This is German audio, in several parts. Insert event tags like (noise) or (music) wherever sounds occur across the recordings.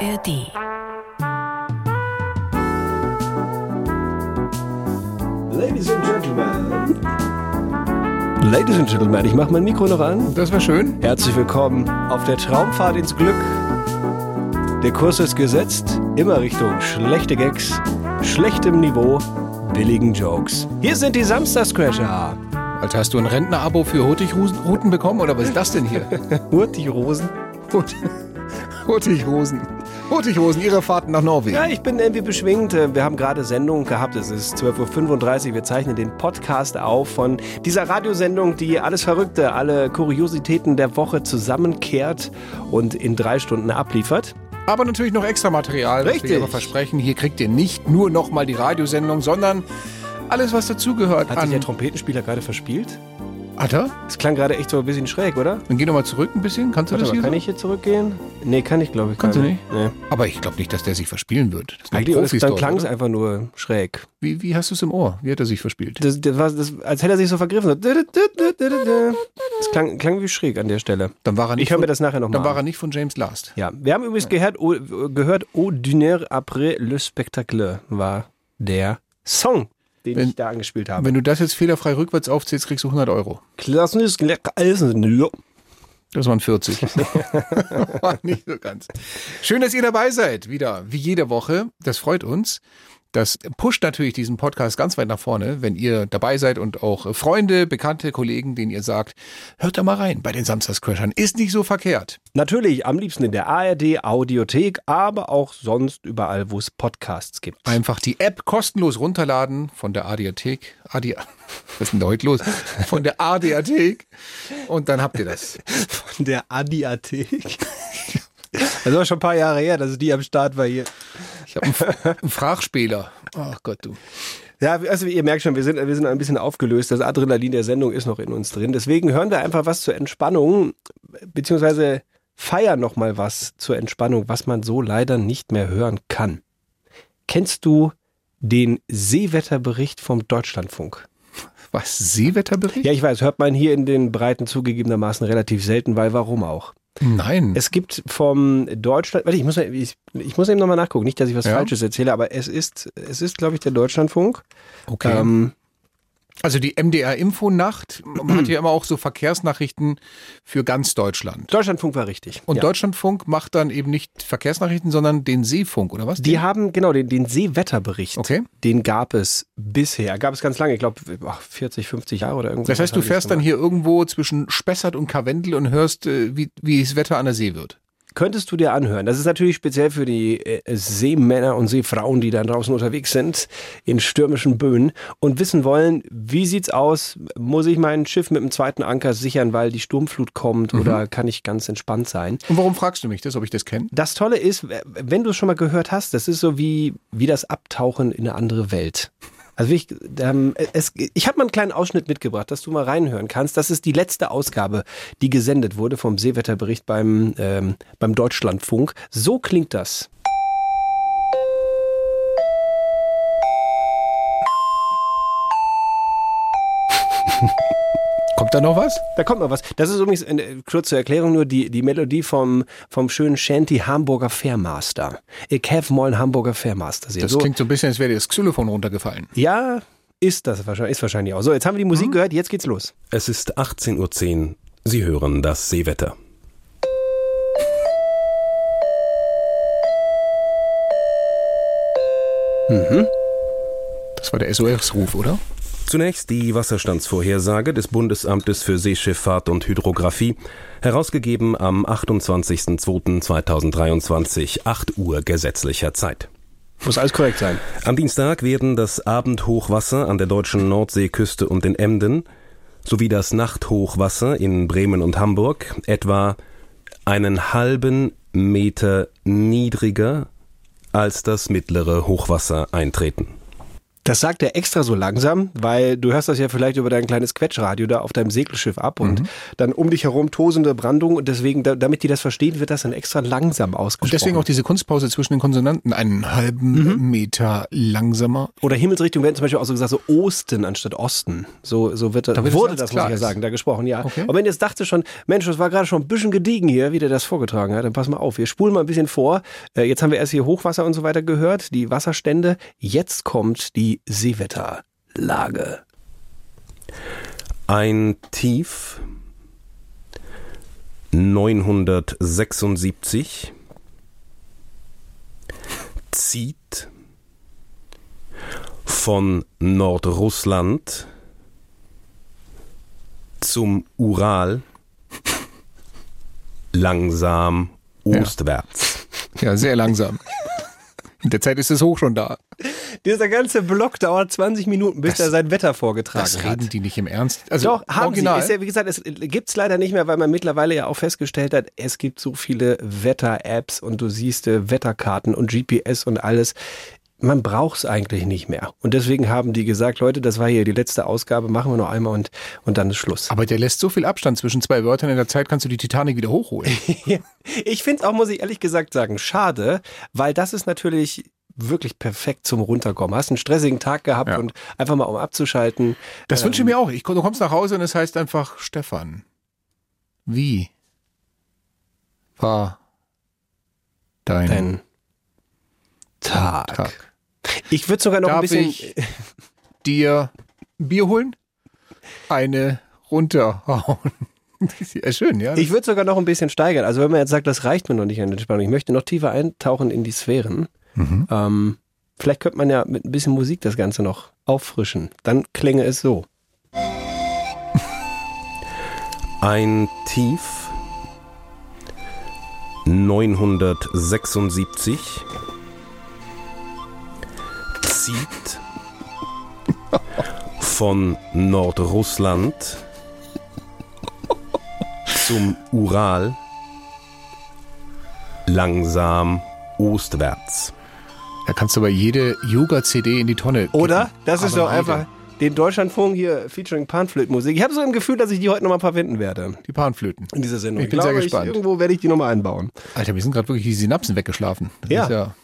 ARD. Ladies and Gentlemen. Ladies and Gentlemen, ich mache mein Mikro noch an. Das wäre schön. Herzlich willkommen auf der Traumfahrt ins Glück. Der Kurs ist gesetzt, immer Richtung schlechte Gags, schlechtem Niveau, billigen Jokes. Hier sind die Samstagscrasher. Alter, hast du ein Rentnerabo für Hurtigruten bekommen oder was ist das denn hier? (laughs) Hurtigrosen. Hurtigrosen. Hurtigrosen, ihre Fahrten nach Norwegen. Ja, ich bin irgendwie beschwingt. Wir haben gerade Sendung gehabt. Es ist 12.35 Uhr. Wir zeichnen den Podcast auf von dieser Radiosendung, die alles Verrückte, alle Kuriositäten der Woche zusammenkehrt und in drei Stunden abliefert. Aber natürlich noch extra Material. Richtig. Wir aber versprechen, hier kriegt ihr nicht nur nochmal die Radiosendung, sondern alles, was dazugehört. Hat sich der Trompetenspieler gerade verspielt? Hat er? Das klang gerade echt so ein bisschen schräg, oder? Dann geh nochmal zurück ein bisschen. Kannst du Warte das mal, hier kann so? ich hier zurückgehen? Nee, kann ich glaube ich Kannst gar du nicht. Nee. Aber ich glaube nicht, dass der sich verspielen wird. Das Eigentlich, Profis dann klang es einfach nur schräg. Wie, wie hast du es im Ohr? Wie hat er sich verspielt? Das, das war, das, als hätte er sich so vergriffen. Das klang, klang wie schräg an der Stelle. Dann war er nicht Ich höre mir das nachher nochmal Dann war er nicht von James Last. Ja, wir haben übrigens gehört, au, gehört Au dîner après le spectacle war der Song, den Wenn- ich da angespielt habe. Wenn du das jetzt fehlerfrei rückwärts aufzählst, kriegst du 100 Euro. Klassen ist lecker. Das waren 40. War (laughs) (laughs) nicht so ganz. Schön, dass ihr dabei seid. Wieder, wie jede Woche. Das freut uns. Das pusht natürlich diesen Podcast ganz weit nach vorne, wenn ihr dabei seid und auch Freunde, Bekannte, Kollegen, denen ihr sagt, hört da mal rein bei den Samstagscrashern. Ist nicht so verkehrt. Natürlich am liebsten in der ARD Audiothek, aber auch sonst überall, wo es Podcasts gibt. Einfach die App kostenlos runterladen von der ADAthek. AD, (laughs) was ist denn da heute los? Von der ADAthek. Und dann habt ihr das. Von der Adiathek. (laughs) (laughs) Das war schon ein paar Jahre her, dass die am Start war hier. Ich habe einen, einen Fragspieler. Ach Gott, du. Ja, also ihr merkt schon, wir sind, wir sind ein bisschen aufgelöst. Das Adrenalin der Sendung ist noch in uns drin. Deswegen hören wir einfach was zur Entspannung, beziehungsweise feiern noch mal was zur Entspannung, was man so leider nicht mehr hören kann. Kennst du den Seewetterbericht vom Deutschlandfunk? Was? Seewetterbericht? Ja, ich weiß, hört man hier in den Breiten zugegebenermaßen relativ selten, weil warum auch? Nein. Es gibt vom Deutschland, warte, ich muss, ich, ich muss eben nochmal nachgucken, nicht, dass ich was Ja. Falsches erzähle, aber es ist, es ist, glaube ich, der Deutschlandfunk. okay. Ähm, Also die MDR-Infonacht man hat (clears throat) ja immer auch so Verkehrsnachrichten für ganz Deutschland. Deutschlandfunk war richtig. Und ja. Deutschlandfunk macht dann eben nicht Verkehrsnachrichten, sondern den Seefunk, oder was? Die haben, genau, den, den Seewetterbericht. Okay. Den gab es bisher. Gab es ganz lange, ich glaube 40, 50 Jahre oder irgendwas. das heißt, du fährst dann hier irgendwo zwischen Spessart und Karwendel und hörst, äh, wie, wie das Wetter an der See wird. Könntest du dir anhören. Das ist natürlich speziell für die äh, Seemänner und Seefrauen, die da draußen unterwegs sind, in stürmischen Böen und wissen wollen, wie sieht's aus? Muss ich mein Schiff mit dem zweiten Anker sichern, weil die Sturmflut kommt Mhm. oder kann ich ganz entspannt sein? Und warum fragst du mich das, ob ich das kenne? Das Tolle ist, wenn du es schon mal gehört hast, das ist so wie, wie das Abtauchen in eine andere Welt. Also ich, ähm, es, ich habe mal einen kleinen Ausschnitt mitgebracht, dass du mal reinhören kannst. Das ist die letzte Ausgabe, die gesendet wurde vom Seewetterbericht beim, ähm, beim Deutschlandfunk. So klingt das. Kommt da noch was? Da kommt noch was. Das ist übrigens eine kurze Erklärung nur die, die Melodie vom, vom schönen Shanty Hamburger Fairmaster. Ich have mal einen Hamburger Fairmaster sehen. Das So, klingt so ein bisschen, als wäre dir das Xylophon runtergefallen. ja, ist das wahrscheinlich, ist wahrscheinlich auch. So, jetzt haben wir die Musik gehört, jetzt geht's los. Es ist 18.10 Uhr. Sie hören das Seewetter. Das war der SOS-Ruf, oder? Zunächst die Wasserstandsvorhersage des Bundesamtes für Seeschifffahrt und Hydrographie, herausgegeben am 28.02.2023, 8 Uhr gesetzlicher Zeit. Muss alles korrekt sein. Am Dienstag werden das Abendhochwasser an der deutschen Nordseeküste und in Emden sowie das Nachthochwasser in Bremen und Hamburg etwa einen halben Meter niedriger als das mittlere Hochwasser eintreten. Das sagt er extra so langsam, weil du hörst das ja vielleicht über dein kleines Quetschradio da auf deinem Segelschiff ab und Mhm. dann um dich herum tosende Brandung und deswegen, da- damit die das verstehen, wird das dann extra langsam ausgesprochen. Und deswegen auch diese Kunstpause zwischen den Konsonanten einen halben Mhm. Meter langsamer. Oder Himmelsrichtung werden zum Beispiel auch so gesagt, so Osten anstatt Osten. So, so wird es wurde das, muss ich ja sagen, da gesprochen, ja. Okay. Und wenn jetzt dachte schon, Mensch, das war gerade schon ein bisschen gediegen hier, wie der das vorgetragen hat, dann pass mal auf. Wir spulen mal ein bisschen vor. Äh, Jetzt haben wir erst hier Hochwasser und so weiter gehört, die Wasserstände. Jetzt kommt die Seewetterlage. Ein Tief 976 zieht von Nordrussland zum Ural langsam ostwärts. Ja, sehr langsam. In der Zeit ist es hoch schon da. (laughs) Dieser ganze Block dauert 20 Minuten, bis Das- er sein Wetter vorgetragen Das hat. reden die nicht im Ernst. Also Doch, haben original. sie. Ist ja, wie gesagt, es gibt's leider nicht mehr, weil man mittlerweile ja auch festgestellt hat, es gibt so viele Wetter-Apps und du siehst äh, Wetterkarten und GPS und alles. Man braucht's eigentlich nicht mehr. Und deswegen haben die gesagt, Leute, das war hier die letzte Ausgabe, machen wir noch einmal und, und dann ist Schluss. Aber der lässt so viel Abstand zwischen zwei Wörtern, in der Zeit kannst du die Titanic wieder hochholen. (laughs) Ich finde auch, muss ich ehrlich gesagt sagen, schade, weil das ist natürlich wirklich perfekt zum Runterkommen. Hast einen stressigen Tag gehabt Ja. und einfach mal um abzuschalten. Das Ähm, wünsche ich mir auch. Ich, du kommst nach Hause und es heißt einfach Stefan. Wie war dein, Dein Tag. Tag? Ich würde sogar noch ein Darf bisschen. ich dir Bier holen? Eine runterhauen. (laughs) ja, schön, ja. Ich würde sogar noch ein bisschen steigern. Also wenn man jetzt sagt, das reicht mir noch nicht an Entspannung, ich möchte noch tiefer eintauchen in die Sphären. Mhm. Ähm, vielleicht könnte man ja mit ein bisschen Musik das Ganze noch auffrischen. Dann klänge es so. (laughs) Ein Tief 976 zieht (laughs) von Nordrussland zum Ural langsam ostwärts. Da kannst du aber jede Yoga-CD in die Tonne Oder? kippen. Das ist Aber doch einfach den Deutschlandfunk hier featuring Panflötenmusik. Ich habe so ein Gefühl, dass ich die heute nochmal verwenden werde Die Panflöten. in dieser Sendung. Ich bin sehr glaube, gespannt. irgendwo werde ich die nochmal einbauen. Alter, mir sind gerade wirklich die Synapsen weggeschlafen. Das Ja. Ist ja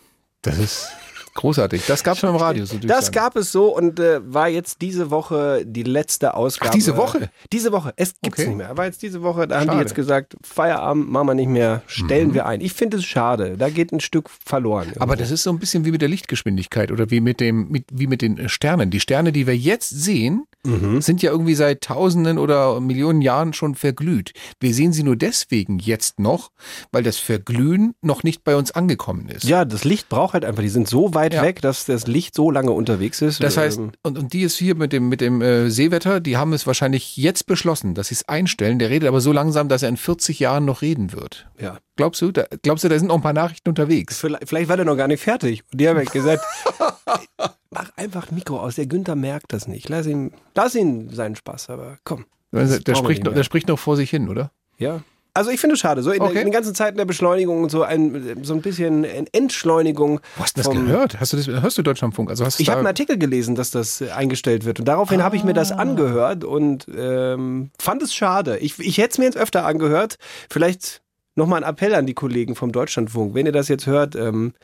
das ist großartig. Das gab's schon im Radio. So Das gab es so und äh, war jetzt diese Woche die letzte Ausgabe. Ach, diese Woche? Diese Woche. Es gibt's Okay. nicht mehr. Aber jetzt diese Woche, da haben die Schade. Mhm. jetzt gesagt, Feierabend machen wir nicht mehr, stellen wir ein. Ich finde es schade. Da geht ein Stück verloren. Aber irgendwo. das ist so ein bisschen wie mit der Lichtgeschwindigkeit oder wie mit dem, mit, wie mit den Sternen. Die Sterne, die wir jetzt sehen, Mhm. sind ja irgendwie seit Tausenden oder Millionen Jahren schon verglüht. Wir sehen sie nur deswegen jetzt noch, weil das Verglühen noch nicht bei uns angekommen ist. ja, das Licht braucht halt einfach, die sind so weit Ja. weg, dass das Licht so lange unterwegs ist. Das heißt, Ähm, und, und die ist hier mit dem, mit dem äh, Seewetter, die haben es wahrscheinlich jetzt beschlossen, dass sie es einstellen. Der redet aber so langsam, dass er in 40 Jahren noch reden wird. ja. Glaubst du? Da, glaubst du, da sind noch ein paar Nachrichten unterwegs? Vielleicht, vielleicht war der noch gar nicht fertig. Und die haben halt gesagt, (laughs) mach einfach ein Mikro aus. Der Günther merkt das nicht. Lass ihn, lass ihn seinen Spaß, aber komm. Der, Das der, spricht noch, der spricht noch vor sich hin, oder? Ja. Also ich finde es schade. So in, Okay. in den ganzen Zeiten der Beschleunigung und so ein, so ein bisschen Entschleunigung. Wo hast du das gehört? Hast du das, hörst du Deutschlandfunk? Also hast Ich habe einen Artikel gelesen, dass das äh, eingestellt wird. Und daraufhin habe ich mir das angehört und ähm, fand es schade. Ich, ich hätte es mir jetzt öfter angehört. Vielleicht nochmal ein Appell an die Kollegen vom Deutschlandfunk. Wenn ihr das jetzt hört, ähm,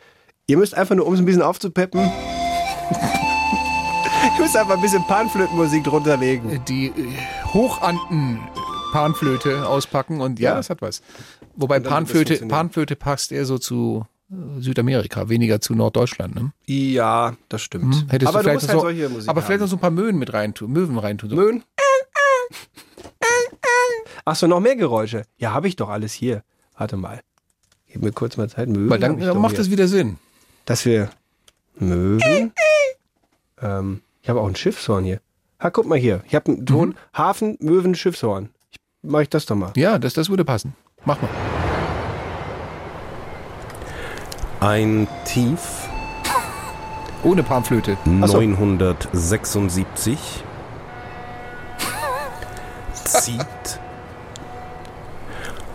ihr müsst einfach nur, um es ein bisschen aufzupeppen, ihr müsst einfach ein bisschen Panflötenmusik drunter legen. die äh, Hochanten Panflöte auspacken und ja, Ja. das hat was. Wobei Panflöte. Panflöte passt eher so zu äh, Südamerika, weniger zu Norddeutschland. Ne? Ja, das stimmt. Hm? Hättest aber du du vielleicht musst noch halt so, solche Musik aber vielleicht noch haben. so ein paar Möwen mit reintun, Möwen reintun. So. Möwen. Ach so, noch mehr Geräusche. Ja, habe ich doch alles hier. Warte mal. Gib mir kurz mal Zeit. Möwen. Weil dann ich dann macht das wieder Sinn. dass wir Möwen. Ähm, ich habe auch ein Schiffshorn hier. Ha, guck mal hier. Ich habe einen Ton. Mhm. Hafen, Möwen, Schiffshorn. Ich, mach ich das doch mal. Ja, das, das würde passen. Mach mal. Ein Tief Ohne Panflöte. so. 976 zieht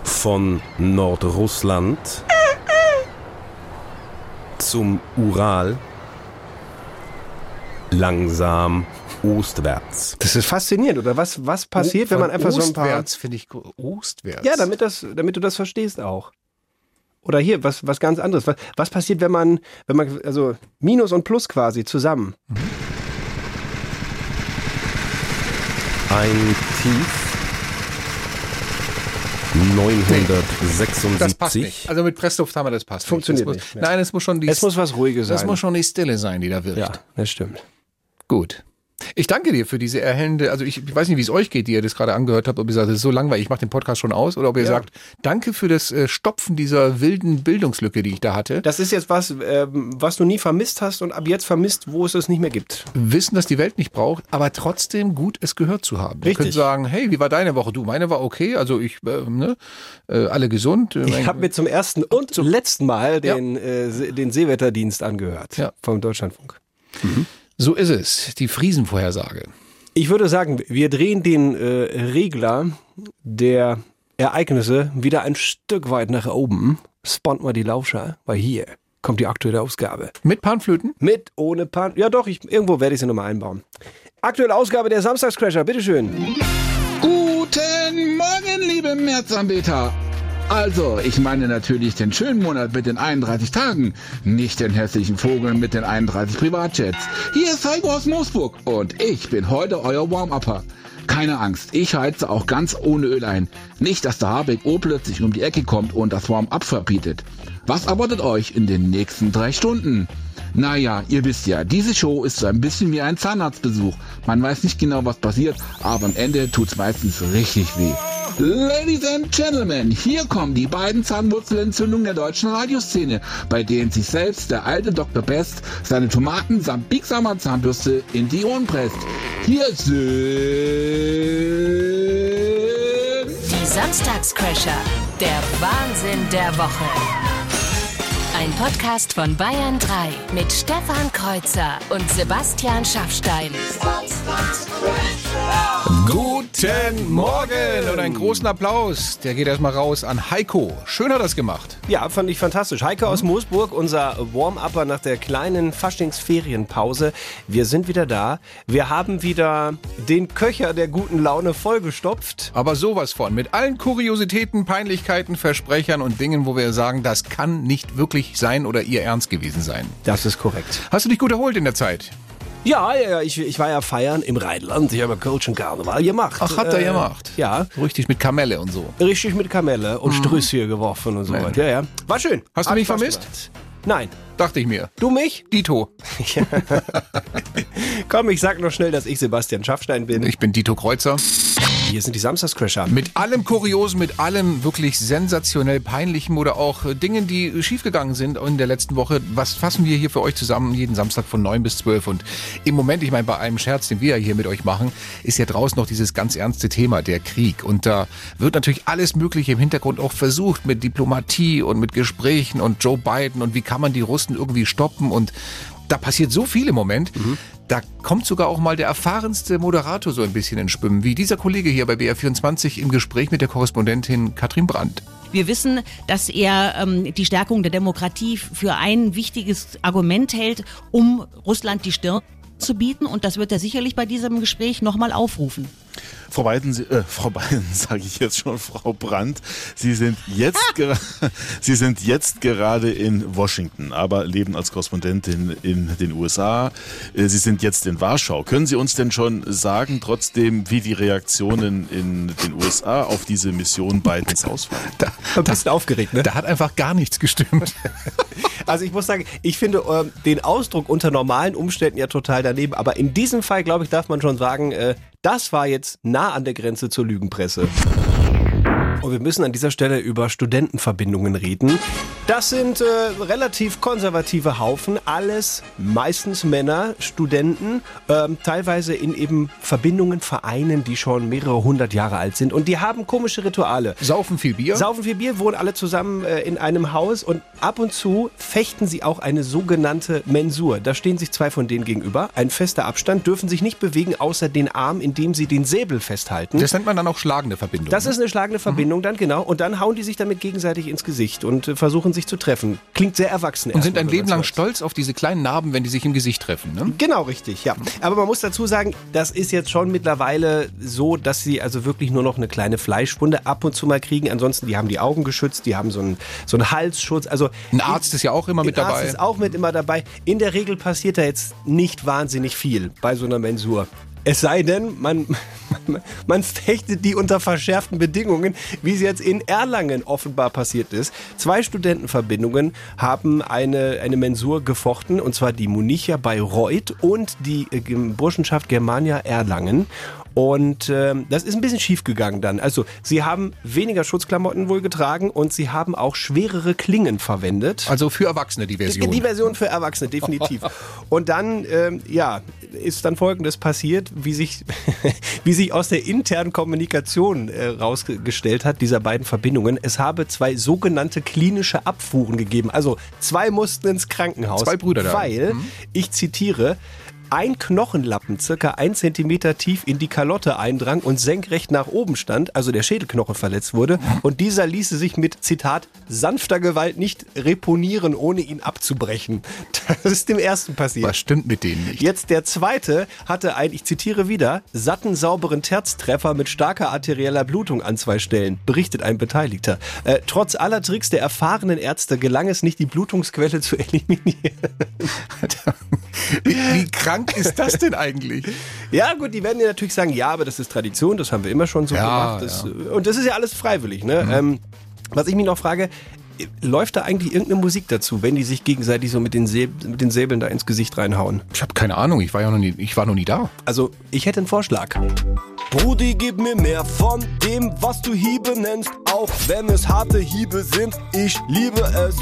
von Nordrussland zum Ural langsam ostwärts. Das ist faszinierend, oder? Was, was passiert, wenn man einfach so ein paar. Ostwärts finde ich Ostwärts. Ja, damit, das, damit du das verstehst auch. Oder hier, was, was ganz anderes. Was, was passiert, wenn man, wenn man, also Minus und Plus quasi zusammen? Ein Tief. 976. Das passt nicht. Also mit Presslufthammer, das passt Funktioniert nicht. Das muss, nicht. Nein, es muss schon die, Es muss was Ruhiges das sein. muss schon die Stille sein, die da wirkt. ja, das stimmt. Gut. Ich danke dir für diese erhellende, also ich, ich weiß nicht, wie es euch geht, die ihr das gerade angehört habt, ob ihr sagt, das ist so langweilig, ich mache den Podcast schon aus, oder ob ihr Ja. sagt, danke für das äh, Stopfen dieser wilden Bildungslücke, die ich da hatte. Das ist jetzt was, ähm, was du nie vermisst hast und ab jetzt vermisst, wo es es nicht mehr gibt. Wissen, dass die Welt nicht braucht, aber trotzdem gut, es gehört zu haben. Ihr Richtig. könnt sagen, hey, wie war deine Woche? Du, meine war okay, also ich, äh, ne, äh, alle gesund. äh, Ich habe mir zum ersten und zum letzten Mal den, äh, Se- den Seewetterdienst angehört Ja. vom Deutschlandfunk. So ist es, die Friesenvorhersage. Ich würde sagen, wir drehen den äh, Regler der Ereignisse wieder ein Stück weit nach oben. Spont mal die Lauscher, weil hier kommt die aktuelle Ausgabe. Mit Panflöten? Mit, ohne Pan. Ja doch, ich, irgendwo werde ich sie nochmal einbauen. Aktuelle Ausgabe der Samstagscrasher, bitteschön. Guten Morgen, liebe Märzanbeter. Also, ich meine natürlich den schönen Monat mit den 31 Tagen, nicht den hässlichen Vogel mit den 31 Privatjets. Hier ist Heiko aus Moosburg und ich bin heute euer Warm-Upper. Keine Angst, ich heize auch ganz ohne Öl ein. Nicht, dass der Habeck O plötzlich um die Ecke kommt und das Warm-Up verbietet. Was erwartet euch in den nächsten drei Stunden? Naja, ihr wisst ja, diese Show ist so ein bisschen wie ein Zahnarztbesuch. Man weiß nicht genau, was passiert, aber am Ende tut's meistens richtig weh. Ladies and Gentlemen, hier kommen die beiden Zahnwurzelentzündungen der deutschen Radioszene, bei denen sich selbst der alte Dr. Best seine Tomaten samt biegsamer Zahnbürste in die Ohren presst. Hier sind... Die Samstagscrasher. Der Wahnsinn der Woche. Ein Podcast von Bayern 3 mit Stefan Kreuzer und Sebastian Schaffstein. Guten Morgen und einen großen Applaus. Der geht erstmal raus an Heiko. Schön hat er das gemacht. Ja, fand ich fantastisch. Heike aus Moosburg, unser Warm-Upper nach der kleinen Faschingsferienpause. Wir sind wieder da. Wir haben wieder den Köcher der guten Laune vollgestopft. Aber sowas von. Mit allen Kuriositäten, Peinlichkeiten, Versprechern und Dingen, wo wir sagen, das kann nicht wirklich sein oder ihr ernst gewesen sein. Das ist korrekt. Hast du dich gut erholt in der Zeit? Ja, ja, ich, ich war ja feiern im Rheinland. Ich habe Kölschen Karneval gemacht. Ach, hat er Äh, gemacht? Ja, Richtig mit Kamelle und so. richtig mit Kamelle und Strüsschen geworfen und so weiter. Ja, ja. War schön. Hast du Hat mich Spaß vermisst? gemacht. Nein. Dachte ich mir. Du mich? Dito. (laughs) (laughs) Komm, ich sag noch schnell, dass ich Sebastian Schaffstein bin. Ich bin Dito Kreuzer. Hier sind die Samstagscrasher. Mit allem Kuriosen, mit allem wirklich sensationell Peinlichem oder auch äh, Dingen, die schiefgegangen sind in der letzten Woche. Was fassen wir hier für euch zusammen jeden Samstag von 9 bis 12? Und im Moment, ich meine, bei einem Scherz, den wir ja hier mit euch machen, ist ja draußen noch dieses ganz ernste Thema, der Krieg. Und da wird natürlich alles Mögliche im Hintergrund auch versucht mit Diplomatie und mit Gesprächen und Joe Biden und wie kann man die Russen irgendwie stoppen und da passiert so viel im Moment. Da kommt sogar auch mal der erfahrenste Moderator so ein bisschen ins Schwimmen, wie dieser Kollege hier bei BR24 im Gespräch mit der Korrespondentin Katrin Brandt. Wir wissen, dass er ähm, die Stärkung der Demokratie für ein wichtiges Argument hält, um Russland die Stirn zu bieten. Und das wird er sicherlich bei diesem Gespräch nochmal aufrufen. Frau Biden, Sie, äh, Frau Biden, (laughs) sage ich jetzt schon, Frau Brandt, Sie sind jetzt (laughs) Sie sind jetzt gerade in Washington, aber leben als Korrespondentin in den USA. Äh, Sie sind jetzt in Warschau. Können Sie uns denn schon sagen, trotzdem, wie die Reaktionen in den USA auf diese Mission Bidens ausfallen? Da, Ein bisschen aufgeregt, ne? da hat einfach gar nichts gestimmt. (laughs) Also ich muss sagen, ich finde ähm, den Ausdruck unter normalen Umständen ja total daneben, aber in diesem Fall, glaube ich, darf man schon sagen, äh, das war jetzt nah an der Grenze zur Lügenpresse. Und wir müssen an dieser Stelle über Studentenverbindungen reden. Das sind äh, relativ konservative Haufen, alles meistens Männer, Studenten, ähm, teilweise in eben Verbindungen, Vereinen, die schon mehrere hundert Jahre alt sind. Und die haben komische Rituale. Saufen viel Bier. Saufen viel Bier, wohnen alle zusammen äh, in einem Haus und ab und zu fechten sie auch eine sogenannte Mensur. Da stehen sich zwei von denen gegenüber. Ein fester Abstand, dürfen sich nicht bewegen, außer den Arm, indem sie den Säbel festhalten. das nennt man dann auch schlagende Verbindung. Das ne? ist eine schlagende Verbindung. Verbindung dann, genau. Und dann hauen die sich damit gegenseitig ins Gesicht und äh, versuchen sich zu treffen. Klingt sehr erwachsen. Und sind ein Leben lang stolz auf diese kleinen Narben, wenn die sich im Gesicht treffen. Ne? Genau, richtig, ja. Aber man muss dazu sagen, das ist jetzt schon mittlerweile so, dass sie also wirklich nur noch eine kleine Fleischwunde ab und zu mal kriegen. Ansonsten, die haben die Augen geschützt, die haben so einen, so einen Halsschutz. Also Ein Arzt ist ja auch immer mit ein Arzt dabei. ist auch mit immer dabei. In der Regel passiert da jetzt nicht wahnsinnig viel bei so einer Mensur. Es sei denn, man, man, (laughs) man fechtet die unter verschärften Bedingungen, wie es jetzt in Erlangen offenbar passiert ist. Zwei Studentenverbindungen haben eine, eine Mensur gefochten, und zwar die Munichia Bayreuth und die äh, Burschenschaft Germania Erlangen. Und ähm, das ist ein bisschen schief gegangen dann. Also sie haben weniger Schutzklamotten wohl getragen und sie haben auch schwerere Klingen verwendet. Also für Erwachsene die Version. Die Version für Erwachsene, definitiv. (laughs) Und dann, ähm, ja, ist dann Folgendes passiert, wie sich, (laughs) wie sich aus der internen Kommunikation äh, rausgestellt hat, dieser beiden Verbindungen. Es habe zwei sogenannte klinische Abfuhren gegeben. Also zwei mussten ins Krankenhaus. Zwei Brüder da. Weil, ich zitiere, ein Knochenlappen circa ein Zentimeter tief in die Kalotte eindrang und senkrecht nach oben stand, also der Schädelknochen verletzt wurde. Und dieser ließe sich mit, Zitat, sanfter Gewalt nicht reponieren, ohne ihn abzubrechen. Das ist dem ersten passiert. Was stimmt mit denen nicht? Jetzt der zweite hatte ein, ich zitiere wieder, satten sauberen Terztreffer mit starker arterieller Blutung an zwei Stellen, berichtet ein Beteiligter. Äh, trotz aller Tricks der erfahrenen Ärzte gelang es nicht, die Blutungsquelle zu eliminieren. (laughs) Wie, wie krank ist das denn eigentlich? (laughs) Ja, gut, die werden dir natürlich sagen, ja, aber das ist Tradition, das haben wir immer schon so Ja, gemacht. Das, Und das ist ja alles freiwillig. Ne? Ähm, was ich mich noch frage, läuft da eigentlich irgendeine Musik dazu, wenn die sich gegenseitig so mit den, Säb mit den Säbeln da ins Gesicht reinhauen? Ich habe keine Ahnung, ich war ja noch nie, ich war noch nie da. Also, ich hätte einen Vorschlag. Brudi, gib mir mehr von dem, was du Hiebe nennst, auch wenn es harte Hiebe sind. Ich liebe es.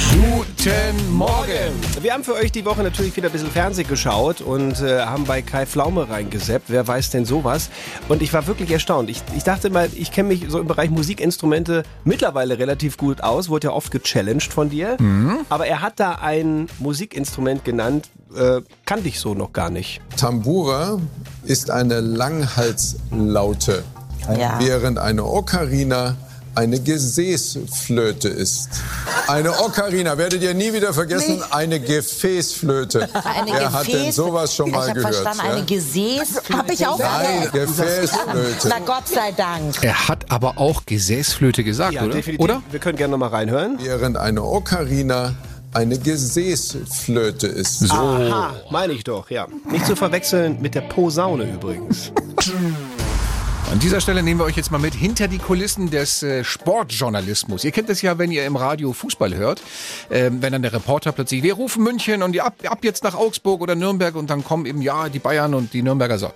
Guten Morgen! Wir haben für euch die Woche natürlich wieder ein bisschen Fernsehen geschaut und äh, haben bei Kai Pflaume reingeseppt. Wer weiß denn sowas? Und ich war wirklich erstaunt. Ich, ich dachte mal, ich kenne mich so im Bereich Musikinstrumente mittlerweile relativ gut aus. Wurde ja oft gechallenged von dir. Aber er hat da ein Musikinstrument genannt, äh, kannte ich so noch gar nicht. Tambura ist eine Langhalslaute, Ja. während eine Ocarina eine Gesäßflöte ist. Eine Ocarina, werdet ihr nie wieder vergessen, eine Gefäßflöte. Eine Wer hat denn Gefäß- sowas schon mal ich gehört? verstanden, ja? eine Gesäßflöte. Hab ich auch Nein, Gefäßflöte. Na Gott sei Dank. Er hat aber auch Gesäßflöte gesagt, Ja, oder? definitiv. Oder? Wir können gerne noch mal reinhören. Während eine Ocarina eine Gesäßflöte ist. Aha, meine ich doch, ja. Nicht zu verwechseln mit der Posaune übrigens. (laughs) An dieser Stelle nehmen wir euch jetzt mal mit hinter die Kulissen des äh, Sportjournalismus. Ihr kennt es ja, wenn ihr im Radio Fußball hört, ähm, wenn dann der Reporter plötzlich, wir rufen München und die ab, ab jetzt nach Augsburg oder Nürnberg und dann kommen eben ja die Bayern und die Nürnberger so.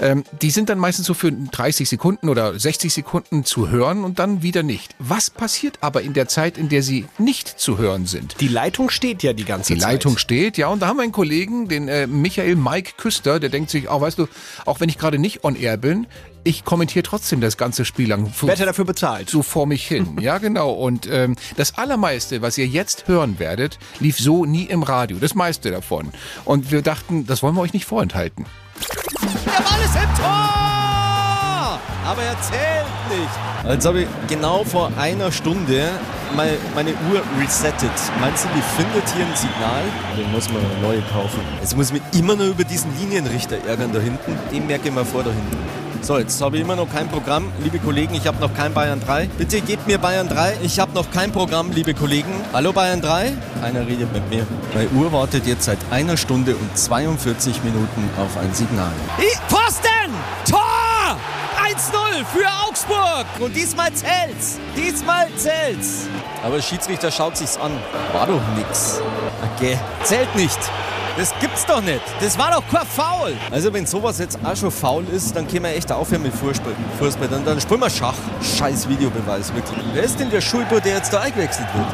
Ähm, die sind dann meistens so für 30 Sekunden oder 60 Sekunden zu hören und dann wieder nicht. Was passiert aber in der Zeit, in der sie nicht zu hören sind? Die Leitung steht ja die ganze Die Zeit. Leitung steht, ja, und da haben wir einen Kollegen, den äh, Michael Mike Küster, der denkt sich, auch weißt du, auch wenn ich gerade nicht on air bin, ich kommentiere trotzdem das ganze Spiel lang. Fu- Wer hat dafür bezahlt? so vor mich hin. (laughs) Ja, genau. Und ähm, das Allermeiste, was ihr jetzt hören werdet, lief so nie im Radio. Das meiste davon. Und wir dachten, das wollen wir euch nicht vorenthalten. Der Ball ist im Tor! Aber er zählt nicht. Jetzt habe ich genau vor einer Stunde meine, meine Uhr resettet. Meinst du, die findet hier ein Signal? Den muss man eine neue kaufen. Jetzt muss ich mich immer nur über diesen Linienrichter ärgern da hinten. Den merke ich mal vor da hinten. So, jetzt habe ich immer noch kein Programm. Liebe Kollegen, ich habe noch kein Bayern 3. Bitte gebt mir Bayern 3. Ich habe noch kein Programm, liebe Kollegen. Hallo Bayern 3? Keiner redet mit mir. Meine Uhr wartet jetzt seit einer Stunde und 42 Minuten auf ein Signal. Pfosten! Tor! 1-0 für Augsburg! Und diesmal zählt's! Diesmal zählt's! Aber der Schiedsrichter schaut sich's an. War doch nix. Okay, zählt nicht. Das gibt's doch nicht. Das war doch kein Foul. Also wenn sowas jetzt auch schon faul ist, dann können wir echt aufhören mit Fußball. Fußball. Dann, dann spielen wir Schach. Scheiß Videobeweis, wirklich. Wer ist denn der Schulbur, der jetzt da eingewechselt wird?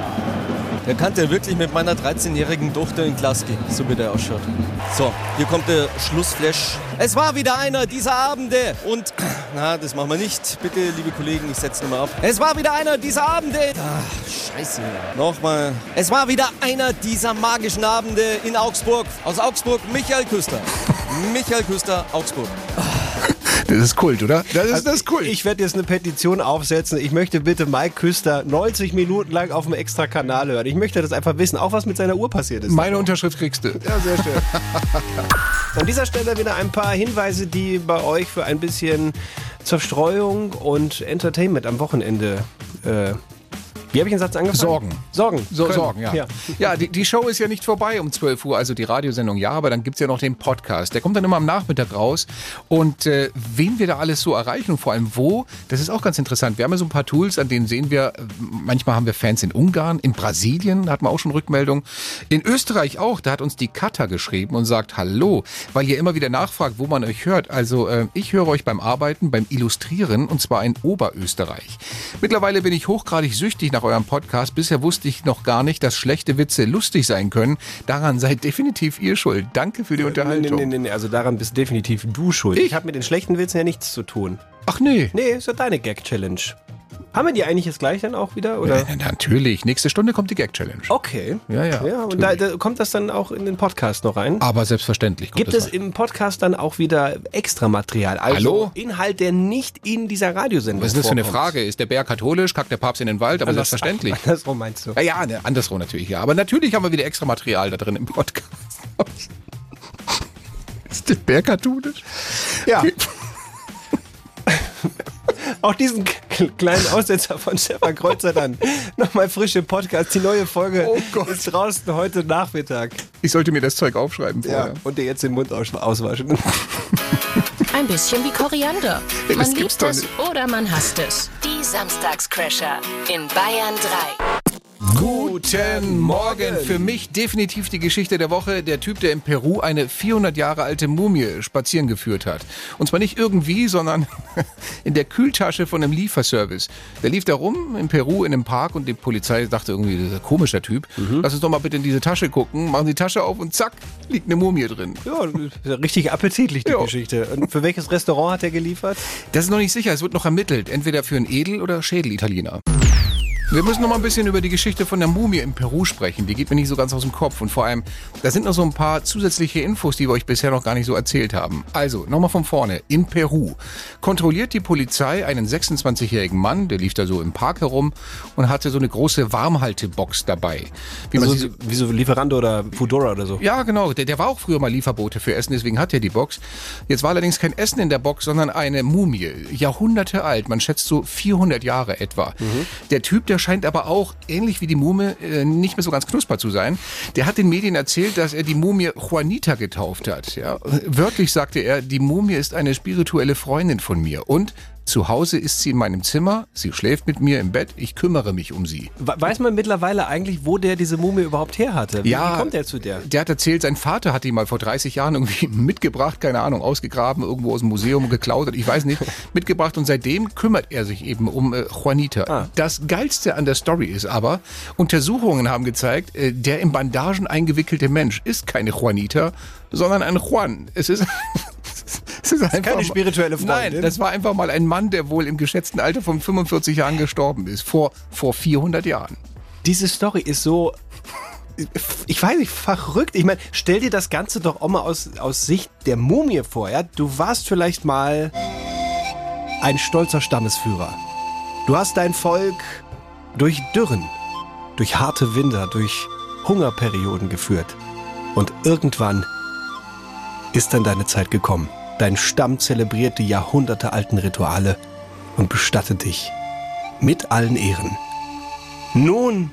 Der kann ja wirklich mit meiner 13-jährigen Tochter in Klasse gehen, so wie der ausschaut. So, hier kommt der Schlussflash. Es war wieder einer dieser Abende. Und, na, das machen wir nicht. Bitte, liebe Kollegen, ich setze nochmal ab. Es war wieder einer dieser Abende. Ach, scheiße. Nochmal. Es war wieder einer dieser magischen Abende in Augsburg. Aus Augsburg, Michael Küster. (laughs) Michael Küster, Augsburg. Das ist Kult, oder? Das ist das ist Kult. Ich werde jetzt eine Petition aufsetzen. Ich möchte bitte Mike Küster 90 Minuten lang auf dem extra Kanal hören. Ich möchte das einfach wissen, auch was mit seiner Uhr passiert ist. Meine Unterschrift kriegst du. Ja, sehr schön. An dieser Stelle wieder ein paar Hinweise, die bei euch für ein bisschen Zerstreuung und Entertainment am Wochenende. Äh, wie habe ich den Satz angefangen? Sorgen. Sorgen. So. Sorgen, ja. Ja, die, die Show ist ja nicht vorbei um 12 Uhr, also die Radiosendung ja, aber dann gibt's ja noch den Podcast. Der kommt dann immer am Nachmittag raus. Und äh, wen wir da alles so erreichen und vor allem wo, das ist auch ganz interessant. Wir haben ja so ein paar Tools, an denen sehen wir, manchmal haben wir Fans in Ungarn, in Brasilien, da hatten wir auch schon Rückmeldung. In Österreich auch, da hat uns die Kata geschrieben und sagt Hallo, weil ihr immer wieder nachfragt, wo man euch hört. Also äh, ich höre euch beim Arbeiten, beim Illustrieren und zwar in Oberösterreich. Mittlerweile bin ich hochgradig süchtig nach eurem Podcast. Bisher wusste ich noch gar nicht, dass schlechte Witze lustig sein können. Daran seid definitiv ihr schuld. Danke für die Unterhaltung. nee, nee, nee, also daran bist definitiv du schuld. Ich, habe mit den schlechten Witzen ja nichts zu tun. Ach nee. Nee, ist ja deine Gag-Challenge. Haben wir die eigentlich jetzt gleich dann auch wieder? Oder? Ja, natürlich. Nächste Stunde kommt die Gag-Challenge. Okay. Ja, ja. Ja, und da, da kommt das dann auch in den Podcast noch rein? Aber selbstverständlich. Gibt es im Podcast dann auch wieder extra Material? Also Hallo? Inhalt, der nicht in dieser Radiosendung Was ist das für eine. Frage? Ist der Bär katholisch? Kackt der Papst in den Wald? Aber Anders- selbstverständlich. (laughs) Andersrum meinst du? Ja, ja, ne, andersrum natürlich, ja. Aber natürlich haben wir wieder extra Material da drin im Podcast. (laughs) Ist der Bär katholisch? Ja. (laughs) Auch diesen kleinen Aussetzer von Stefan Kreuzer dann. Nochmal frische Podcast. Die neue Folge Oh Gott. ist draußen heute Nachmittag. Ich sollte mir das Zeug aufschreiben Ja. vorher. Und dir jetzt den Mund aus auswaschen. Ein bisschen wie Koriander. Man liebt es oder man hasst es. Die Samstagscrasher in Bayern 3. Guten Morgen. Für mich definitiv die Geschichte der Woche. Der Typ, der in Peru eine 400 Jahre alte Mumie spazieren geführt hat. Und zwar nicht irgendwie, sondern (laughs) in der Kühltasche von einem Lieferservice. Der lief da rum in Peru in einem Park und die Polizei dachte irgendwie, das ist ein komischer Typ. Lass uns doch mal bitte in diese Tasche gucken. Machen die Tasche auf und zack, liegt eine Mumie drin. Ja richtig appetitlich, die Ja. Geschichte. Und für welches Restaurant hat er geliefert? Das ist noch nicht sicher. Es wird noch ermittelt. Entweder für einen Edel- oder Schädelitaliener. Wir müssen noch mal ein bisschen über die Geschichte von der Mumie in Peru sprechen. Die geht mir nicht so ganz aus dem Kopf. Und vor allem, da sind noch so ein paar zusätzliche Infos, die wir euch bisher noch gar nicht so erzählt haben. Also, nochmal von vorne. In Peru kontrolliert die Polizei einen 26-jährigen Mann, der lief da so im Park herum und hatte so eine große Warmhaltebox dabei. Wie man Also, so, wie so Lieferando oder Foodora oder so. ja, genau. Der, der war auch früher mal Lieferbote für Essen, deswegen hat er die Box. Jetzt war allerdings kein Essen in der Box, sondern eine Mumie. Jahrhunderte alt. Man schätzt so 400 Jahre etwa. Der Typ, der scheint aber auch, ähnlich wie die Mumie, äh, nicht mehr so ganz knusper zu sein. Der hat den Medien erzählt, dass er die Mumie Juanita getauft hat. Ja. Wörtlich sagte er, die Mumie ist eine spirituelle Freundin von mir. Und zu Hause ist sie in meinem Zimmer, sie schläft mit mir im Bett, ich kümmere mich um sie. We- Weiß man mittlerweile eigentlich, wo der diese Mumie überhaupt her hatte? Wie, Ja. wie kommt der zu der? Der hat erzählt, sein Vater hat ihn mal vor 30 Jahren irgendwie (laughs) mitgebracht, keine Ahnung, ausgegraben, irgendwo aus dem Museum geklaut, ich weiß nicht, (laughs) mitgebracht und seitdem kümmert er sich eben um äh, Juanita. Ah. Das Geilste an der Story ist aber, Untersuchungen haben gezeigt, äh, der in Bandagen eingewickelte Mensch ist keine Juanita, sondern ein Juan. Es ist... (laughs) Es ist einfach keine mal- spirituelle Freundin. Nein, das war einfach mal ein Mann, der wohl im geschätzten Alter von 45 Jahren gestorben ist. Vor, vor 400 Jahren. Diese Story ist so, ich weiß nicht, verrückt. Ich meine, stell dir das Ganze doch auch mal aus, aus Sicht der Mumie vor. Ja? Du warst vielleicht mal ein stolzer Stammesführer. Du hast dein Volk durch Dürren, durch harte Winter, durch Hungerperioden geführt. Und irgendwann ist dann deine Zeit gekommen. Dein Stamm zelebriert die jahrhundertealten Rituale und bestattet dich mit allen Ehren. Nun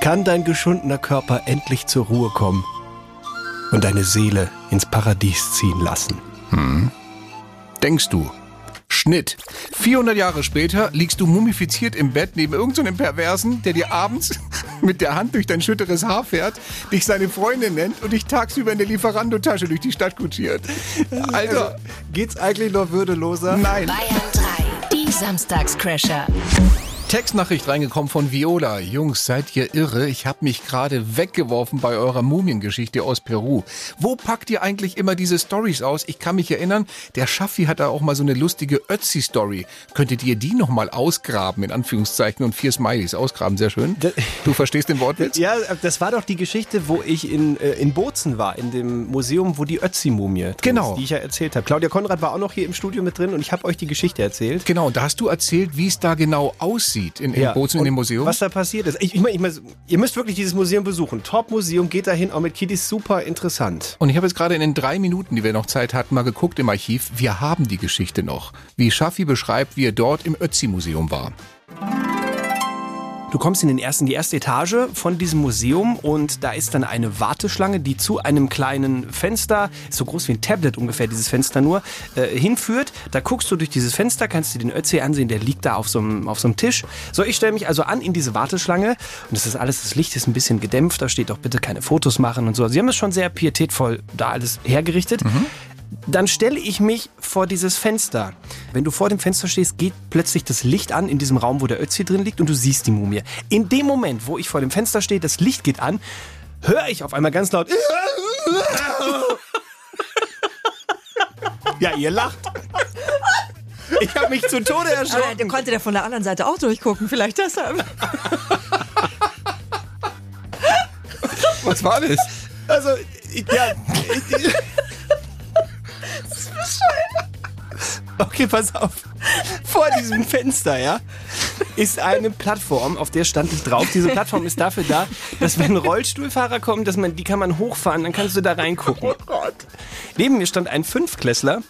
kann dein geschundener Körper endlich zur Ruhe kommen und deine Seele ins Paradies ziehen lassen. Denkst du? Schnitt. 400 Jahre später liegst du mumifiziert im Bett neben irgendeinem Perversen, der dir abends (laughs) mit der Hand durch dein schütteres Haar fährt, dich seine Freundin nennt und dich tagsüber in der Lieferando-Tasche durch die Stadt kutschiert. Also, geht's eigentlich noch würdeloser? nein. Bayern 3. Die Samstagscrasher. Textnachricht reingekommen von Viola. Jungs, seid ihr irre? Ich habe mich gerade weggeworfen bei eurer Mumiengeschichte aus Peru. Wo packt ihr eigentlich immer diese Stories aus? Ich kann mich erinnern, der Schaffi hat da auch mal so eine lustige Ötzi-Story. Könntet ihr die noch mal ausgraben, in Anführungszeichen, und vier Smileys ausgraben? Sehr schön. Du verstehst den Wortwitz? Ja, das war doch die Geschichte, wo ich in, äh, in Bozen war, in dem Museum, wo die Ötzi-Mumie drin Genau. ist, die ich ja erzählt habe. Claudia Konrad war auch noch hier im Studio mit drin und ich habe euch die Geschichte erzählt. Genau, da hast du erzählt, wie es da genau aussieht in, in Bozen in dem Museum. Was da passiert ist. Ich, ich meine, ich mein, ihr müsst wirklich dieses Museum besuchen. Top-Museum, geht dahin, auch mit Kiddies, super interessant. Und ich habe jetzt gerade in den drei Minuten, die wir noch Zeit hatten, mal geguckt im Archiv. Wir haben die Geschichte noch. Wie Schaffi beschreibt, wie er dort im Ötzi-Museum war. Du kommst in den ersten, die erste Etage von diesem Museum und da ist dann eine Warteschlange, die zu einem kleinen Fenster, so groß wie ein Tablet ungefähr, dieses Fenster nur, äh, hinführt. Da guckst du durch dieses Fenster, kannst dir den Ötzi ansehen, der liegt da auf so einem, auf so einem Tisch. So, ich stelle mich also an in diese Warteschlange und das ist alles, das Licht ist ein bisschen gedämpft, da steht auch bitte keine Fotos machen und so. Sie haben es schon sehr pietätvoll da alles hergerichtet. Dann stelle ich mich vor dieses Fenster. Wenn du vor dem Fenster stehst, geht plötzlich das Licht an in diesem Raum, wo der Ötzi drin liegt und du siehst die Mumie. In dem Moment, wo ich vor dem Fenster stehe, das Licht geht an, höre ich auf einmal ganz laut. (laughs) Ja, ihr lacht. Ich habe mich zu Tode Aber der erschrocken. konnte der von der anderen Seite auch durchgucken, vielleicht deshalb. Was war das? Also, ich- ja. Okay, pass auf. Vor diesem Fenster, ja, ist eine Plattform, auf der stand ich drauf. Diese Plattform ist dafür da, dass wenn Rollstuhlfahrer kommen, dass man, die kann man hochfahren, dann kannst du da reingucken. Neben mir stand ein Fünfklässler,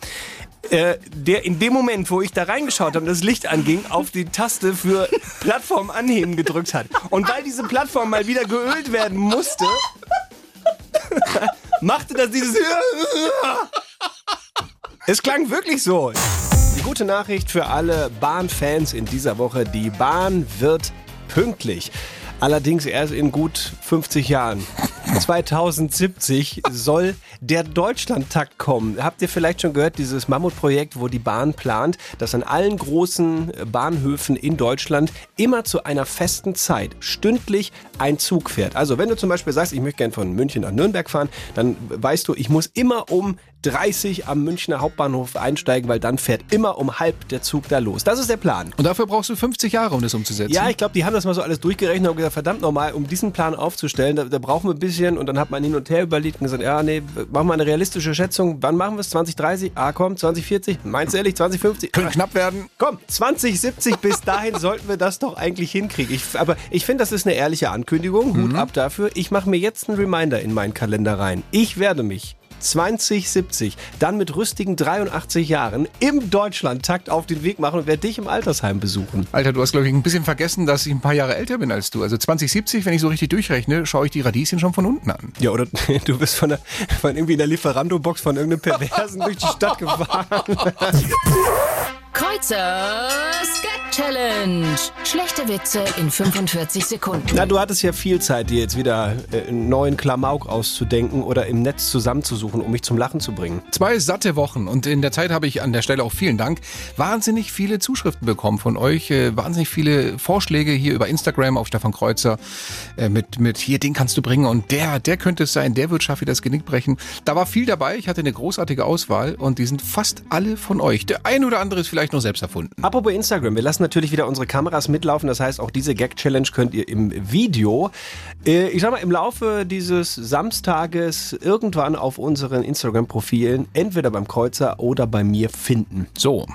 äh, der in dem Moment, wo ich da reingeschaut habe und das Licht anging, auf die Taste für Plattform anheben gedrückt hat. Und weil diese Plattform mal wieder geölt werden musste, (laughs) machte das dieses... (laughs) (laughs) Es klang wirklich so. Die gute Nachricht für alle Bahnfans in dieser Woche, die Bahn wird pünktlich. Allerdings erst in gut 50 Jahren. 2070 soll der Deutschlandtakt kommen. Habt ihr vielleicht schon gehört, dieses Mammutprojekt, wo die Bahn plant, dass an allen großen Bahnhöfen in Deutschland immer zu einer festen Zeit stündlich ein Zug fährt. Also wenn du zum Beispiel sagst, ich möchte gern von München nach Nürnberg fahren, dann weißt du, ich muss immer um 30 am Münchner Hauptbahnhof einsteigen, weil dann fährt immer um halb der Zug da los. Das ist der Plan. Und dafür brauchst du 50 Jahre, um das umzusetzen. Ja, ich glaube, die haben das mal so alles durchgerechnet und gesagt, verdammt nochmal, um diesen Plan aufzustellen, da, da brauchen wir ein bisschen und dann hat man hin und her überlegt und gesagt, ja, nee, machen wir eine realistische Schätzung. Wann machen wir es? 2030? Ah, komm, 2040? Meinst du ehrlich, 2050? Könnte knapp werden. Komm, 2070, bis dahin (laughs) sollten wir das doch eigentlich hinkriegen. Ich, aber ich finde, das ist eine ehrliche Ankündigung. Hut ab dafür. Ich mache mir jetzt einen Reminder in meinen Kalender rein. Ich werde mich 2070 dann mit rüstigen 83 Jahren im Deutschlandtakt auf den Weg machen und werde dich im Altersheim besuchen. Alter, du hast, glaube ich, ein bisschen vergessen, dass ich ein paar Jahre älter bin als du. Also 2070, wenn ich so richtig durchrechne, schaue ich die Radieschen schon von unten an. Ja, oder (laughs) du bist von, der, von irgendwie in der Lieferando-Box von irgendeinem Perversen durch die Stadt gefahren. (laughs) Kreuzers Gag Challenge. Schlechte Witze in 45 Sekunden. Na, du hattest ja viel Zeit, dir jetzt wieder äh, einen neuen Klamauk auszudenken oder im Netz zusammenzusuchen, um mich zum Lachen zu bringen. Zwei satte Wochen und in der Zeit habe ich an der Stelle auch vielen Dank wahnsinnig viele Zuschriften bekommen von euch, äh, wahnsinnig viele Vorschläge hier über Instagram auf Stefan Kreuzer äh, mit mit hier den kannst du bringen und der der könnte es sein, der wird Schaffi das Genick brechen. Da war viel dabei, ich hatte eine großartige Auswahl und die sind fast alle von euch. Der ein oder andere ist vielleicht noch selbst erfunden. Apropos Instagram, wir lassen natürlich wieder unsere Kameras mitlaufen. Das heißt, auch diese Gag-Challenge könnt ihr im Video, äh, ich sag mal, im Laufe dieses Samstages irgendwann auf unseren Instagram-Profilen, entweder beim Kreuzer oder bei mir finden. So.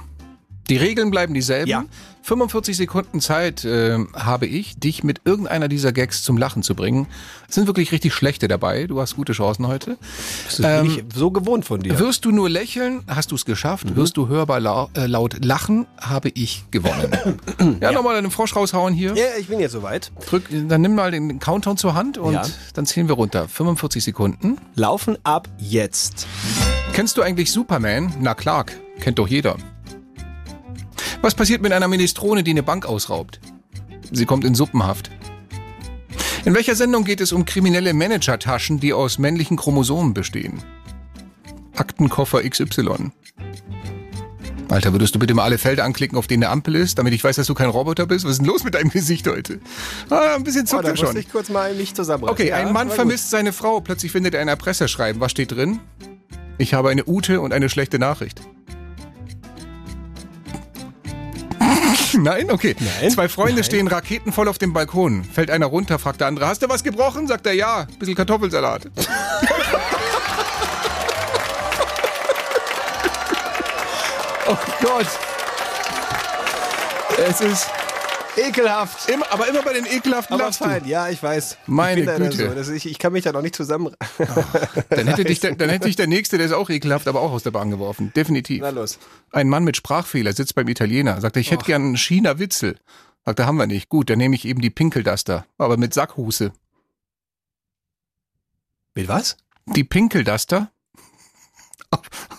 Die Regeln bleiben dieselben. Ja. 45 Sekunden Zeit äh, habe ich, dich mit irgendeiner dieser Gags zum Lachen zu bringen. Es sind wirklich richtig schlechte dabei. Du hast gute Chancen heute. Das bin ich so gewohnt von dir. Wirst du nur lächeln, hast du es geschafft. Wirst du hörbar lau äh, laut lachen, habe ich gewonnen. (coughs) ja, nochmal einen Frosch raushauen hier. Ja, ich bin jetzt soweit. Drück, dann nimm mal den Countdown zur Hand und Ja. dann zählen wir runter. 45 Sekunden. Laufen ab jetzt. Kennst du eigentlich Superman? Na Clark, kennt doch jeder. Was passiert mit einer Minestrone, die eine Bank ausraubt? Sie kommt in Suppenhaft. In welcher Sendung geht es um kriminelle Managertaschen, die aus männlichen Chromosomen bestehen? Aktenkoffer XY. Alter, würdest du bitte mal alle Felder anklicken, auf denen eine Ampel ist, damit ich weiß, dass du kein Roboter bist? Was ist denn los mit deinem Gesicht heute? Ah, ein bisschen Oh, zuckt da er schon. ich kurz mal mich zusammenreißen. Okay, Ja, ein Mann war gut. vermisst seine Frau. Plötzlich findet er ein Erpresserschreiben. Was steht drin? Ich habe eine Ute und eine schlechte Nachricht. Nein? Okay. Nein. Zwei Freunde Nein. stehen raketenvoll auf dem Balkon. Fällt einer runter, fragt der andere, hast du was gebrochen? Sagt er, ja. Bisschen Kartoffelsalat. (laughs) oh Gott. Es ist Ekelhaft. immer, aber immer bei den ekelhaften Aber lachst du. fein, ja, ich weiß. Meine ich Güte. So. Ich, ich kann mich da noch nicht zusammen. Dann hätte, dich der, dann hätte dich der Nächste, der ist auch ekelhaft, aber auch aus der Bahn geworfen. Definitiv. Na los. Ein Mann mit Sprachfehler sitzt beim Italiener, sagt, er, ich hätte gern einen China-Witzel. Sagt er, haben wir nicht. Gut, dann nehme ich eben die Pinkelduster, aber mit Sackhuse. Mit was? Die Pinkelduster,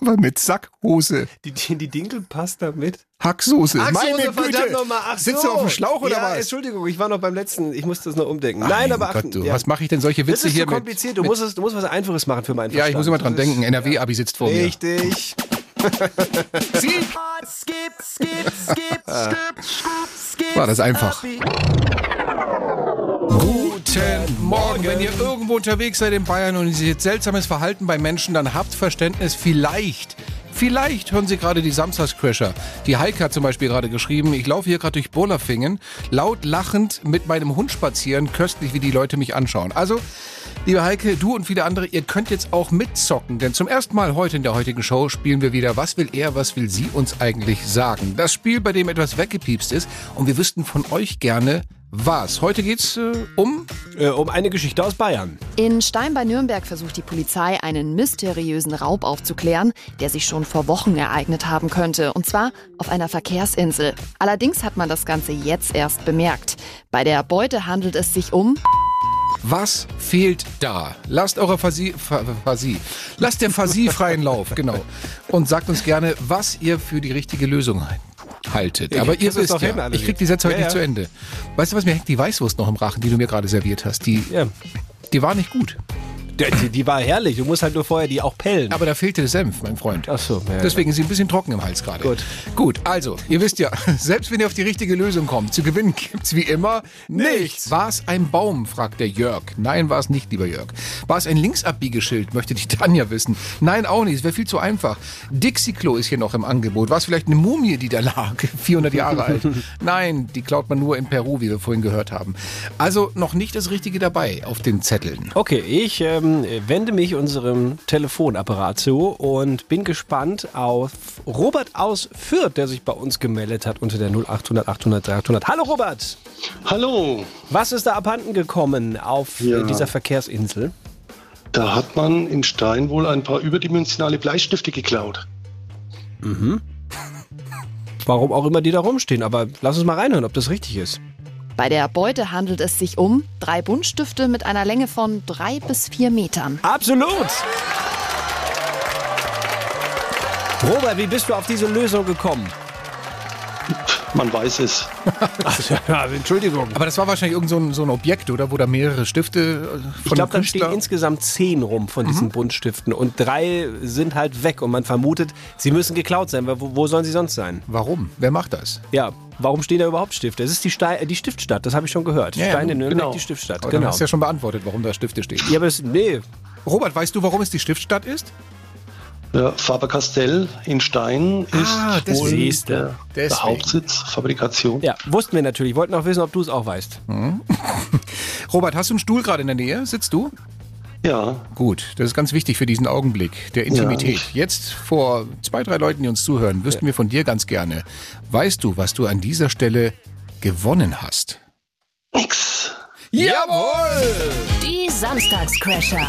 aber mit Sackhose. Die, die, die Dinkelpasta mit? Hacksoße. Ach so, Meine Güte. nochmal. Ach Sitzt so. du auf dem Schlauch oder ja, was? Entschuldigung, ich war noch beim letzten. Ich musste das noch umdenken. Nein, Mein aber Gott, achten, du, ja. was mache ich denn solche Das Witze ist hier so mit? kompliziert. Du mit musst, es, du musst was Einfaches machen für meinen ja, ich muss immer dran Das ist- denken. NRW-Abi sitzt vor mir. Richtig. War das einfach. Guten Morgen. Wenn ihr irgendwo unterwegs seid in Bayern und ihr seht seltsames Verhalten bei Menschen, dann habt Verständnis. Vielleicht, vielleicht hören Sie gerade die Samstagscrasher. Die Heike hat zum Beispiel gerade geschrieben, ich laufe hier gerade durch Bollerfingen, laut lachend mit meinem Hund spazieren, köstlich, wie die Leute mich anschauen. Also, Liebe Heike, du und viele andere, ihr könnt jetzt auch mitzocken, denn zum ersten Mal heute in der heutigen Show spielen wir wieder Was will er, was will sie uns eigentlich sagen? Das Spiel, bei dem etwas weggepiepst ist und wir wüssten von euch gerne was. Heute geht's äh, um Äh, um eine Geschichte aus Bayern. In Stein bei Nürnberg versucht die Polizei, einen mysteriösen Raub aufzuklären, der sich schon vor Wochen ereignet haben könnte. Und zwar auf einer Verkehrsinsel. Allerdings hat man das Ganze jetzt erst bemerkt. Bei der Beute handelt es sich um Was fehlt da? Lasst eurer Fantasie, Fa- Fantasie, lasst der Fantasie freien Lauf, genau. Und sagt uns gerne, was ihr für die richtige Lösung haltet. Ja, Aber kriegst ihr wisst hin, ja, Annelies. ich krieg die Sätze heute Ja, nicht ja. zu Ende. Weißt du was, mir hängt die Weißwurst noch im Rachen, die du mir gerade serviert hast. Die, Ja. die war nicht gut. Die, die, war herrlich. Du musst halt nur vorher die auch pellen. Aber da fehlte der Senf, mein Freund. Ach so, ja, Deswegen ist sie ein bisschen trocken im Hals gerade. Gut. Gut, also, ihr wisst ja, (laughs) selbst wenn ihr auf die richtige Lösung kommt, zu gewinnen gibt's wie immer nichts. War es ein Baum, fragt der Jörg. Nein, war es nicht, lieber Jörg. War es ein Linksabbiegeschild, möchte die (laughs) Tanja wissen. Nein, auch nicht, es wäre viel zu einfach. Dixie-Klo ist hier noch im Angebot. War es vielleicht eine Mumie, die da lag, (laughs) 400 Jahre alt? Nein, die klaut man nur in Peru, wie wir vorhin gehört haben. Also noch nicht das Richtige dabei auf den Zetteln. Okay, ich ähm, wende mich unserem Telefonapparat zu und bin gespannt auf Robert aus Fürth, der sich bei uns gemeldet hat unter der 0800 800 300. Hallo Robert! Hallo, Was ist da abhanden gekommen auf Ja. äh, dieser Verkehrsinsel? da hat man in Stein wohl ein paar überdimensionale Bleistifte geklaut. Warum auch immer die da rumstehen, aber lass uns mal reinhören, ob das richtig ist. Bei der Beute handelt es sich um drei Buntstifte mit einer Länge von drei bis vier Metern. Absolut! Robert, wie bist du auf diese Lösung gekommen? Man weiß es. (laughs) ja, Entschuldigung. Aber das war wahrscheinlich irgend so ein, so ein Objekt, oder? Wo da mehrere Stifte äh, von Ich glaube, da stehen insgesamt zehn rum von diesen Buntstiften und drei sind halt weg und man vermutet, sie müssen geklaut sein, weil wo, wo sollen sie sonst sein? Warum? Wer macht das? Ja, warum stehen da überhaupt Stifte? Es ist die, Stei die Stiftstadt, das habe ich schon gehört. Ja, Stein in Nürnberg, genau. die Stiftstadt. Aber Dann Genau. hast du ja schon beantwortet, warum da Stifte stehen. Ja, aber es, nee, Robert, weißt du, warum es die Stiftstadt ist? Ja, Faber-Castell in Stein ist Ah, wohl der, der. Hauptsitz, Fabrikation. ja, wussten wir natürlich. Wollten auch wissen, ob du es auch weißt. (laughs) Robert, hast du einen Stuhl gerade in der Nähe? Sitzt du? Ja, Gut, das ist ganz wichtig für diesen Augenblick der Intimität. Ja. Jetzt vor zwei, drei Leuten, die uns zuhören, wüssten wir von dir ganz gerne. Weißt du, was du an dieser Stelle gewonnen hast? nix. Jawohl! Die Samstagscrasher.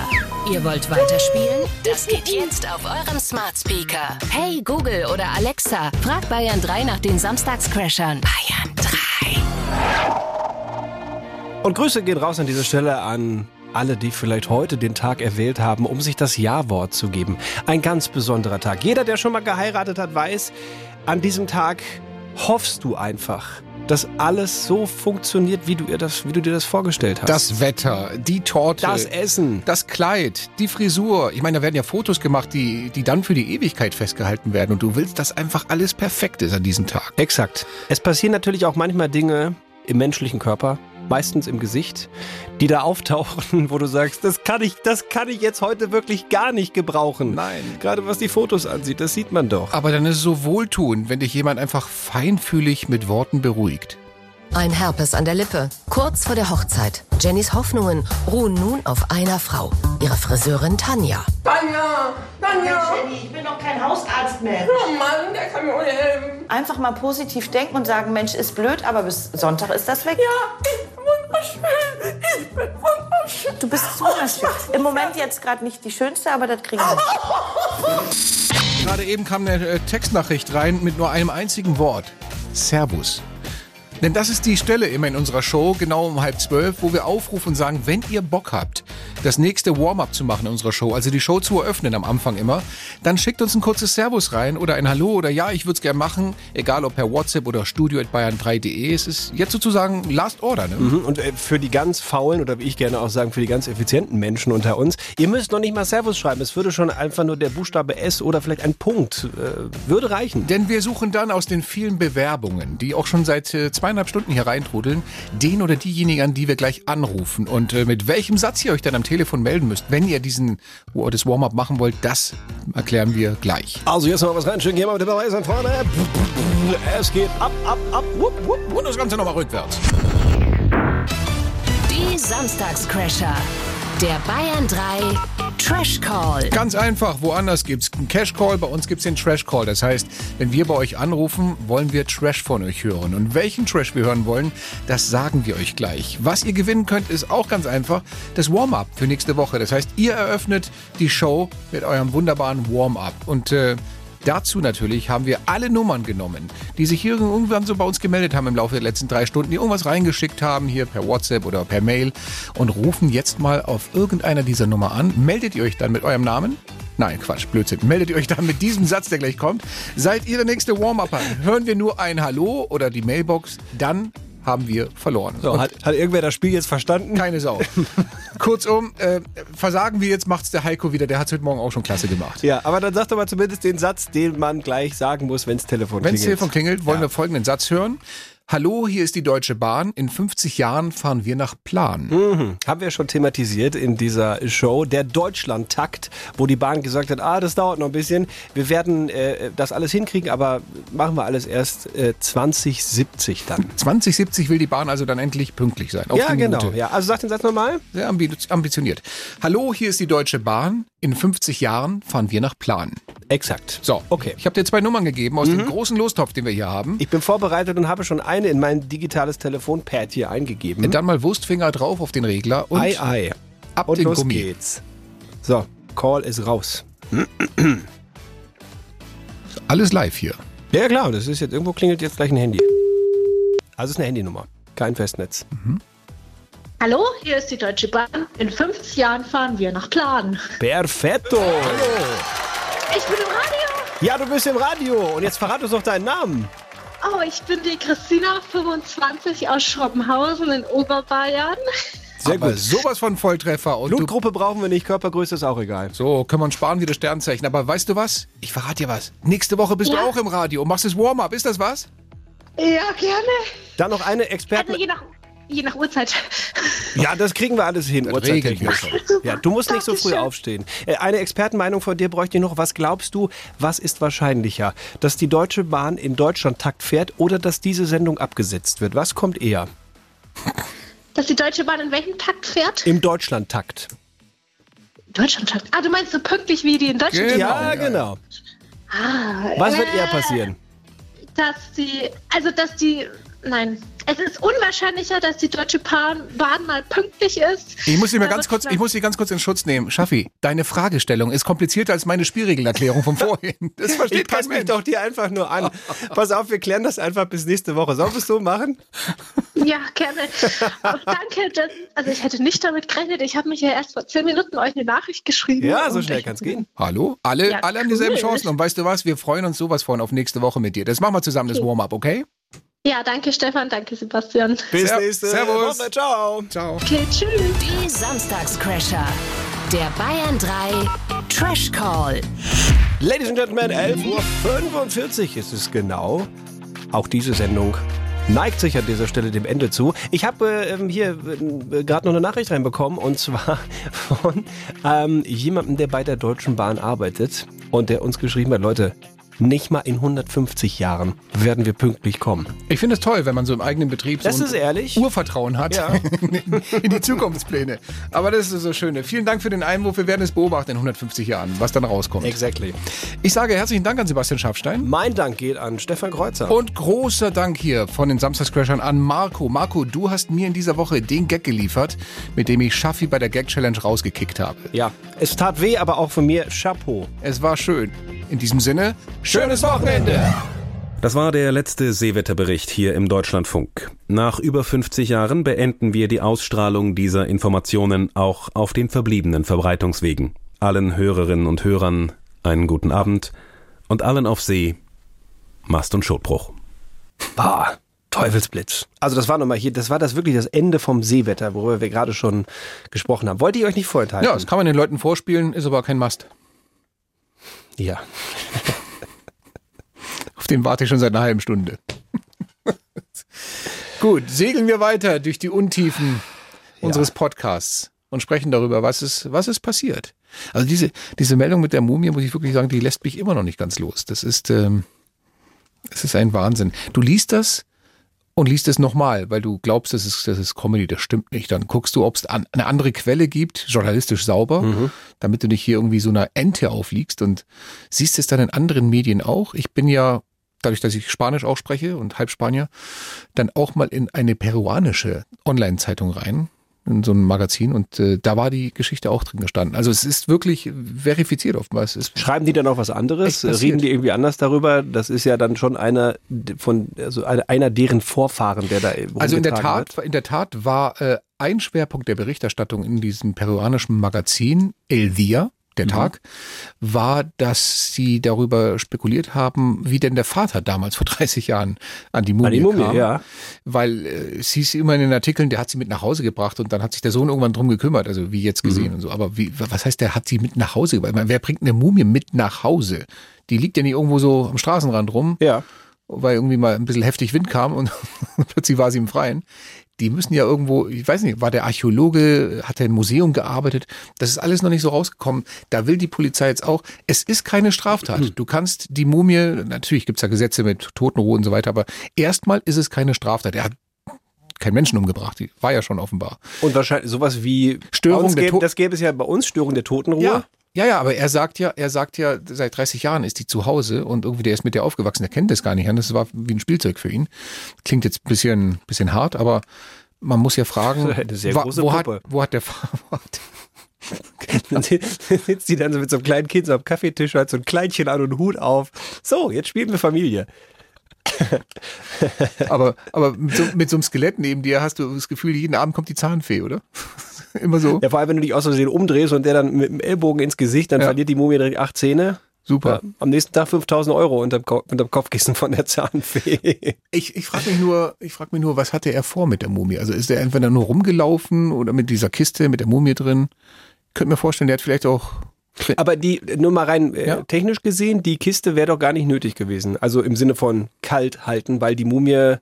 Ihr wollt weiterspielen? Das geht jetzt auf eurem Smart Speaker. Hey Google oder Alexa, frag Bayern 3 nach den Samstagscrashern. Bayern 3. Und Grüße gehen raus an dieser Stelle an alle, die vielleicht heute den Tag erwählt haben, um sich das Ja-Wort zu geben. Ein ganz besonderer Tag. Jeder, der schon mal geheiratet hat, weiß, an diesem Tag hoffst du einfach, dass alles so funktioniert, wie du, ihr das, wie du dir das vorgestellt hast. Das Wetter, die Torte, Das Essen. das Kleid, die Frisur. Ich meine, da werden ja Fotos gemacht, die, die dann für die Ewigkeit festgehalten werden. Und du willst, dass einfach alles perfekt ist an diesem Tag. Exakt. Es passieren natürlich auch manchmal Dinge im menschlichen Körper, meistens im Gesicht, die da auftauchen, (laughs) wo du sagst, das kann ich, das kann ich jetzt heute wirklich gar nicht gebrauchen. Nein. Gerade was die Fotos ansieht, das sieht man doch. Aber dann ist es so wohltuend, wenn dich jemand einfach feinfühlig mit Worten beruhigt. Ein Herpes an der Lippe. Kurz vor der Hochzeit. Jennys Hoffnungen ruhen nun auf einer Frau. Ihre Friseurin Tanja. Tanja! Tanja! Jenny, ich bin doch kein Hausarzt mehr. Oh Mann, der kann mir ohne helfen. Einfach mal positiv denken und sagen, Mensch, ist blöd, aber bis Sonntag ist das weg. Ja, ich bin wunderschön. Ich bin wunderschön. Du bist wunderschön. Im Moment jetzt gerade nicht die schönste, aber das kriegen wir. Gerade eben kam eine äh, Textnachricht rein mit nur einem einzigen Wort. Servus. Denn das ist die Stelle immer in unserer Show, genau um halb zwölf, wo wir aufrufen und sagen, wenn ihr Bock habt, das nächste Warm-up zu machen in unserer Show, also die Show zu eröffnen am Anfang immer, dann schickt uns ein kurzes Servus rein oder ein Hallo oder ja, ich würde es gerne machen, egal ob per WhatsApp oder studio.bayern3.de. Es ist jetzt sozusagen Last Order. Ne? Mhm, Und äh, für die ganz faulen oder wie ich gerne auch sagen, für die ganz effizienten Menschen unter uns, ihr müsst noch nicht mal Servus schreiben. Es würde schon einfach nur der Buchstabe S oder vielleicht ein Punkt äh, würde reichen. Denn wir suchen dann aus den vielen Bewerbungen, die auch schon seit äh, zweieinhalb Stunden hier reintrudeln, den oder diejenigen, an die wir gleich anrufen. Und äh, mit welchem Satz ihr euch dann am Telefon melden müsst, wenn ihr diesen das Warm-up machen wollt, das erklären wir gleich. Also jetzt noch was reinschicken, hier mal mit dabei sein vorne. Es geht ab, ab, ab, wupp, wupp. Und das Ganze nochmal rückwärts. Die Samstagscrasher. Der Bayern 3 Trash Call. Ganz einfach, woanders gibt's einen Cash Call, bei uns gibt's den Trash Call. Das heißt, wenn wir bei euch anrufen, wollen wir Trash von euch hören. Und welchen Trash wir hören wollen, das sagen wir euch gleich. Was ihr gewinnen könnt, ist auch ganz einfach das Warm-up für nächste Woche. Das heißt, ihr eröffnet die Show mit eurem wunderbaren Warm-up. Und äh, Dazu natürlich haben wir alle Nummern genommen, die sich hier irgendwann so bei uns gemeldet haben im Laufe der letzten drei Stunden, die irgendwas reingeschickt haben, hier per WhatsApp oder per Mail und rufen jetzt mal auf irgendeiner dieser Nummer an. Meldet ihr euch dann mit eurem Namen? Nein, Quatsch, Blödsinn. Meldet ihr euch dann mit diesem Satz, der gleich kommt. Seid ihr der nächste Warm-Upper? Hören wir nur ein Hallo oder die Mailbox, dann haben wir verloren. So, hat, hat irgendwer das Spiel jetzt verstanden? Keine Sau. (laughs) Kurzum, äh, versagen wir jetzt, macht's der Heiko wieder. Der hat's heute Morgen auch schon klasse gemacht. Ja, aber dann sag doch mal zumindest den Satz, den man gleich sagen muss, wenns Telefon Wenn klingelt. das Telefon klingelt, wollen Ja. wir folgenden Satz hören. Hallo, hier ist die Deutsche Bahn. In 50 Jahren fahren wir nach Plan. Mhm. Haben wir schon thematisiert in dieser Show, der Deutschlandtakt, wo die Bahn gesagt hat, ah, das dauert noch ein bisschen. Wir werden äh, das alles hinkriegen, aber machen wir alles erst äh, 2070 dann. 2070 will die Bahn also dann endlich pünktlich sein. Auf ja, genau. Ja, also sag den Satz nochmal. Sehr ambi ambitioniert. Hallo, hier ist die Deutsche Bahn. In 50 Jahren fahren wir nach Plan. Exakt. So, Okay. Ich habe dir zwei Nummern gegeben aus Mhm. dem großen Lostopf, den wir hier haben. Ich bin vorbereitet und habe schon eine in mein digitales Telefonpad hier eingegeben. Dann mal Wurstfinger drauf auf den Regler und ei, ei. ab Und den los Gummi. geht's. So, Call ist raus. (clears throat) Alles live hier. Ja, klar, das ist jetzt, irgendwo klingelt jetzt gleich ein Handy. Also es ist eine Handynummer, kein Festnetz. Hallo, hier ist die Deutsche Bahn. In 50 Jahren fahren wir nach Plan. Perfetto! Ich bin im Radio. Ja, du bist im Radio und jetzt verrat uns doch deinen Namen. Oh, ich bin die Christina, 25 aus Schroppenhausen in Oberbayern. Sehr Aber gut. sowas von Volltreffer. Und du, Blutgruppe brauchen wir nicht, Körpergröße ist auch egal. so, können wir uns sparen wie das Sternzeichen. Aber weißt du was? Ich verrate dir was. Nächste Woche bist Ja. du auch im Radio und machst das Warm-up. Ist das was? Ja, gerne. Dann noch eine Experten. Also je nach, je nach Uhrzeit. Ja, das kriegen wir alles hin, uhrzeittechnisch. schon. (laughs) Ja, du musst nicht so früh aufstehen. Äh, Eine Expertenmeinung von dir bräuchte ich noch. Was glaubst du, was ist wahrscheinlicher? Dass die Deutsche Bahn in Deutschland Takt fährt oder dass diese Sendung abgesetzt wird? Was kommt eher? Dass die Deutsche Bahn in welchem Takt fährt? Im Deutschland-Takt. Deutschland-Takt. Ah, du meinst so pünktlich wie die in Deutschland? Genau, ja, ja, genau. Ah, Was wird äh, eher passieren? Dass die, also dass die, nein. Es ist unwahrscheinlicher, dass die Deutsche Bahn, Bahn mal pünktlich ist. Ich muss dich mal Da ganz kurz, ich muss dich ganz kurz in Schutz nehmen. Schaffi, deine Fragestellung ist komplizierter als meine Spielregelerklärung von vorhin. (laughs) Das versteht Ich kein passe mich Mensch. doch dir einfach nur an. Pass auf, wir klären das einfach bis nächste Woche. Sollen wir es so machen? (laughs) Ja, gerne. Danke, dass, also ich hätte nicht damit gerechnet. Ich habe mich ja erst vor zehn Minuten euch eine Nachricht geschrieben. Ja, so schnell kann es gehen. Hallo? Alle, Ja, alle haben dieselben cool. Chancen. Und weißt du was? Wir freuen uns sowas von auf nächste Woche mit dir. Das machen wir zusammen, das Warm-up, okay? Ja, danke Stefan, danke Sebastian. Bis Ser- nächste Servus. Woche. Ciao. Ciao. Okay, tschüss. Die Samstagscrasher. Der Bayern 3 Trash Call. Ladies and Gentlemen, 11.45 Uhr ist es genau. Auch diese Sendung neigt sich an dieser Stelle dem Ende zu. Ich habe äh, hier äh, gerade noch eine Nachricht reinbekommen und zwar (laughs) von ähm, jemandem, der bei der Deutschen Bahn arbeitet und der uns geschrieben hat, Leute, nicht mal in 150 Jahren werden wir pünktlich kommen. Ich finde es toll, wenn man so im eigenen Betrieb Das so ist ehrlich. Urvertrauen hat Ja. (laughs) in, die Zukunftspläne. Aber das ist so schön. Vielen Dank für den Einwurf. Wir werden es beobachten in 150 Jahren, was dann rauskommt. Exactly. Ich sage herzlichen Dank an Sebastian Schafstein. Mein Dank geht an Stefan Kreuzer. Und großer Dank hier von den Samstagscrashern an Marco. Marco, du hast mir in dieser Woche den Gag geliefert, mit dem ich Schaffi bei der Gag-Challenge rausgekickt habe. Ja, es tat weh, aber auch von mir Chapeau. Es war schön. In diesem Sinne, schönes Wochenende! Das war der letzte Seewetterbericht hier im Deutschlandfunk. Nach über 50 Jahren beenden wir die Ausstrahlung dieser Informationen auch auf den verbliebenen Verbreitungswegen. Allen Hörerinnen und Hörern einen guten Abend und allen auf See Mast- und Schotbruch. Bah, Teufelsblitz. Also das war nochmal hier, das war das wirklich das Ende vom Seewetter, worüber wir gerade schon gesprochen haben. Wollte ich euch nicht vorenthalten? Ja, das kann man den Leuten vorspielen, ist aber kein Mast. Ja. (laughs) Auf den warte ich schon seit einer halben Stunde. (laughs) Gut, segeln wir weiter durch die Untiefen unseres Podcasts und sprechen darüber, was ist, was ist passiert. Also diese, diese Meldung mit der Mumie, muss ich wirklich sagen, die lässt mich immer noch nicht ganz los. Das ist, ähm, das ist ein Wahnsinn. Du liest das und liest es nochmal, weil du glaubst, das ist, das ist Comedy, das stimmt nicht. Dann guckst du, ob es an, eine andere Quelle gibt, journalistisch sauber, damit du nicht hier irgendwie so einer Ente aufliegst und siehst es dann in anderen Medien auch. Ich bin ja, dadurch, dass ich Spanisch auch spreche und halb Spanier, dann auch mal in eine peruanische Online-Zeitung rein, in so ein Magazin und äh, da war die Geschichte auch drin gestanden. Also es ist wirklich verifiziert offenbar. Es ist Schreiben die dann auch was anderes? Reden die irgendwie anders darüber? Das ist ja dann schon einer von, also einer, deren Vorfahren, der da Also in der Tat, in der Tat war äh, ein Schwerpunkt der Berichterstattung in diesem peruanischen Magazin El Dia, der Mhm. Tag, war, dass sie darüber spekuliert haben, wie denn der Vater damals vor (laughs) 30 Jahren an die Mumie, An die Mumie, kam. ja. Weil äh, es hieß immer in den Artikeln, der hat sie mit nach Hause gebracht und dann hat sich der Sohn irgendwann drum gekümmert, also wie jetzt Mhm. gesehen und so. Aber wie, was heißt, der hat sie mit nach Hause gebracht? Ich meine, Wer bringt eine Mumie mit nach Hause? Die liegt ja nicht irgendwo so am Straßenrand rum Ja. Weil irgendwie mal ein bisschen heftig Wind kam und (laughs) plötzlich war sie im Freien. Die müssen ja irgendwo, ich weiß nicht, war der Archäologe, hat er im Museum gearbeitet? Das ist alles noch nicht so rausgekommen. Da will die Polizei jetzt auch, es ist keine Straftat. Du kannst die Mumie, natürlich gibt's ja Gesetze mit Totenruhe und so weiter, aber erstmal ist es keine Straftat. Er hat keinen Menschen umgebracht, die war ja schon offenbar. Und wahrscheinlich sowas wie Störung uns der gäbe, Das gäbe es ja bei uns, Störung der Totenruhe. Ja. Ja, ja, aber er sagt ja, er sagt ja, seit 30 Jahren ist die zu Hause und irgendwie der ist mit der aufgewachsen, der kennt das gar nicht. Das war wie ein Spielzeug für ihn. Klingt jetzt ein bisschen, bisschen hart, aber man muss ja fragen, (laughs) wo, hat, wo hat der Vater, (laughs) Dann sitzt die dann so mit so einem kleinen Kind so am Kaffeetisch, hat so ein Kleinchen an und einen Hut auf. So, jetzt spielen wir Familie. (laughs) aber, aber mit so, mit so einem Skelett neben dir hast du das Gefühl, jeden Abend kommt die Zahnfee, oder? (laughs) Immer so. Ja, vor allem, wenn du dich aus Versehen umdrehst und der dann mit dem Ellbogen ins Gesicht, dann Ja. verliert die Mumie direkt acht Zähne. Super. Ja, am nächsten Tag 5000 Euro unterm, Ko unterm Kopfkissen von der Zahnfee. (laughs) Ich, ich frage mich nur, ich frage mich nur, was hatte er vor mit der Mumie? Also ist er entweder nur rumgelaufen oder mit dieser Kiste mit der Mumie drin? Ich könnte mir vorstellen, der hat vielleicht auch Aber die, nur mal rein äh, Ja. technisch gesehen, die Kiste wäre doch gar nicht nötig gewesen. Also im Sinne von kalt halten, weil die Mumie äh,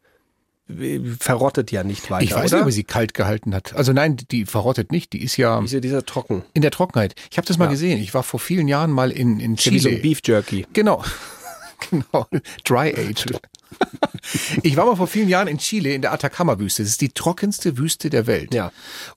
verrottet ja nicht weiter. Ich weiß nicht, ob sie kalt gehalten hat. Also nein, die- verrottet nicht. Die ist ja Die ist ja dieser trocken. in der Trockenheit. Ich habe das mal Ja. gesehen. Ich war vor vielen Jahren mal in, in Chile. ein Beef Jerky. Genau. (laughs) genau. Dry Aged. (laughs) Ich war mal vor vielen Jahren in Chile in der Atacama-Wüste. Das ist die trockenste Wüste der Welt. Ja.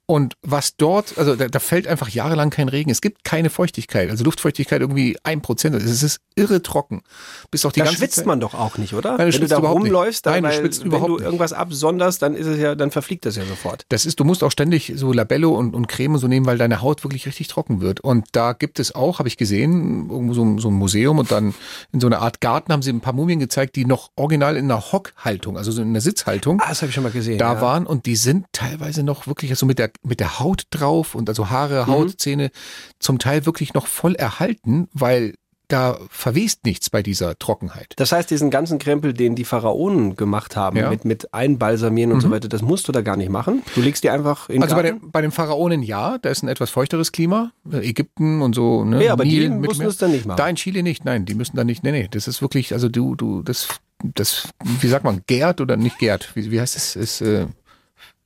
Und was dort, also da, da fällt einfach jahrelang kein Regen. Es gibt keine Feuchtigkeit, also Luftfeuchtigkeit irgendwie ein Prozent. Es ist irre trocken. Bis auch die da ganze schwitzt Zeit. man doch auch nicht, oder? Nein, du wenn du da nicht. rumläufst, dann, Nein, du schwitzt wenn überhaupt du nicht. irgendwas absonderst, dann ist es ja, dann verfliegt das ja sofort. Das ist, du musst auch ständig so Labello und, und Creme so nehmen, weil deine Haut wirklich richtig trocken wird. Und da gibt es auch, habe ich gesehen, irgendwo so, so ein Museum und dann in so einer Art Garten haben sie ein paar Mumien gezeigt, die noch original in einer Hockhaltung, also so in einer Sitzhaltung, Ah, das habe ich schon mal gesehen. da ja. waren und die sind teilweise noch wirklich so mit der, mit der Haut drauf und also Haare, Haut, Zähne zum Teil wirklich noch voll erhalten, weil da verwest nichts bei dieser Trockenheit. Das heißt, diesen ganzen Krempel, den die Pharaonen gemacht haben, Ja. mit, mit Einbalsamieren und so Mhm. weiter, das musst du da gar nicht machen. Du legst die einfach in Also bei den, bei den Pharaonen ja, da ist ein etwas feuchteres Klima, Ägypten und so. Ne? Ja, aber die Nil, mussten Mittelmeer. es dann nicht machen. Da in Chile nicht, nein, die müssen da nicht, nee, nee, das ist wirklich, also du, du, das, das, wie sagt man, gärt oder nicht gärt, wie, wie heißt es, es, äh,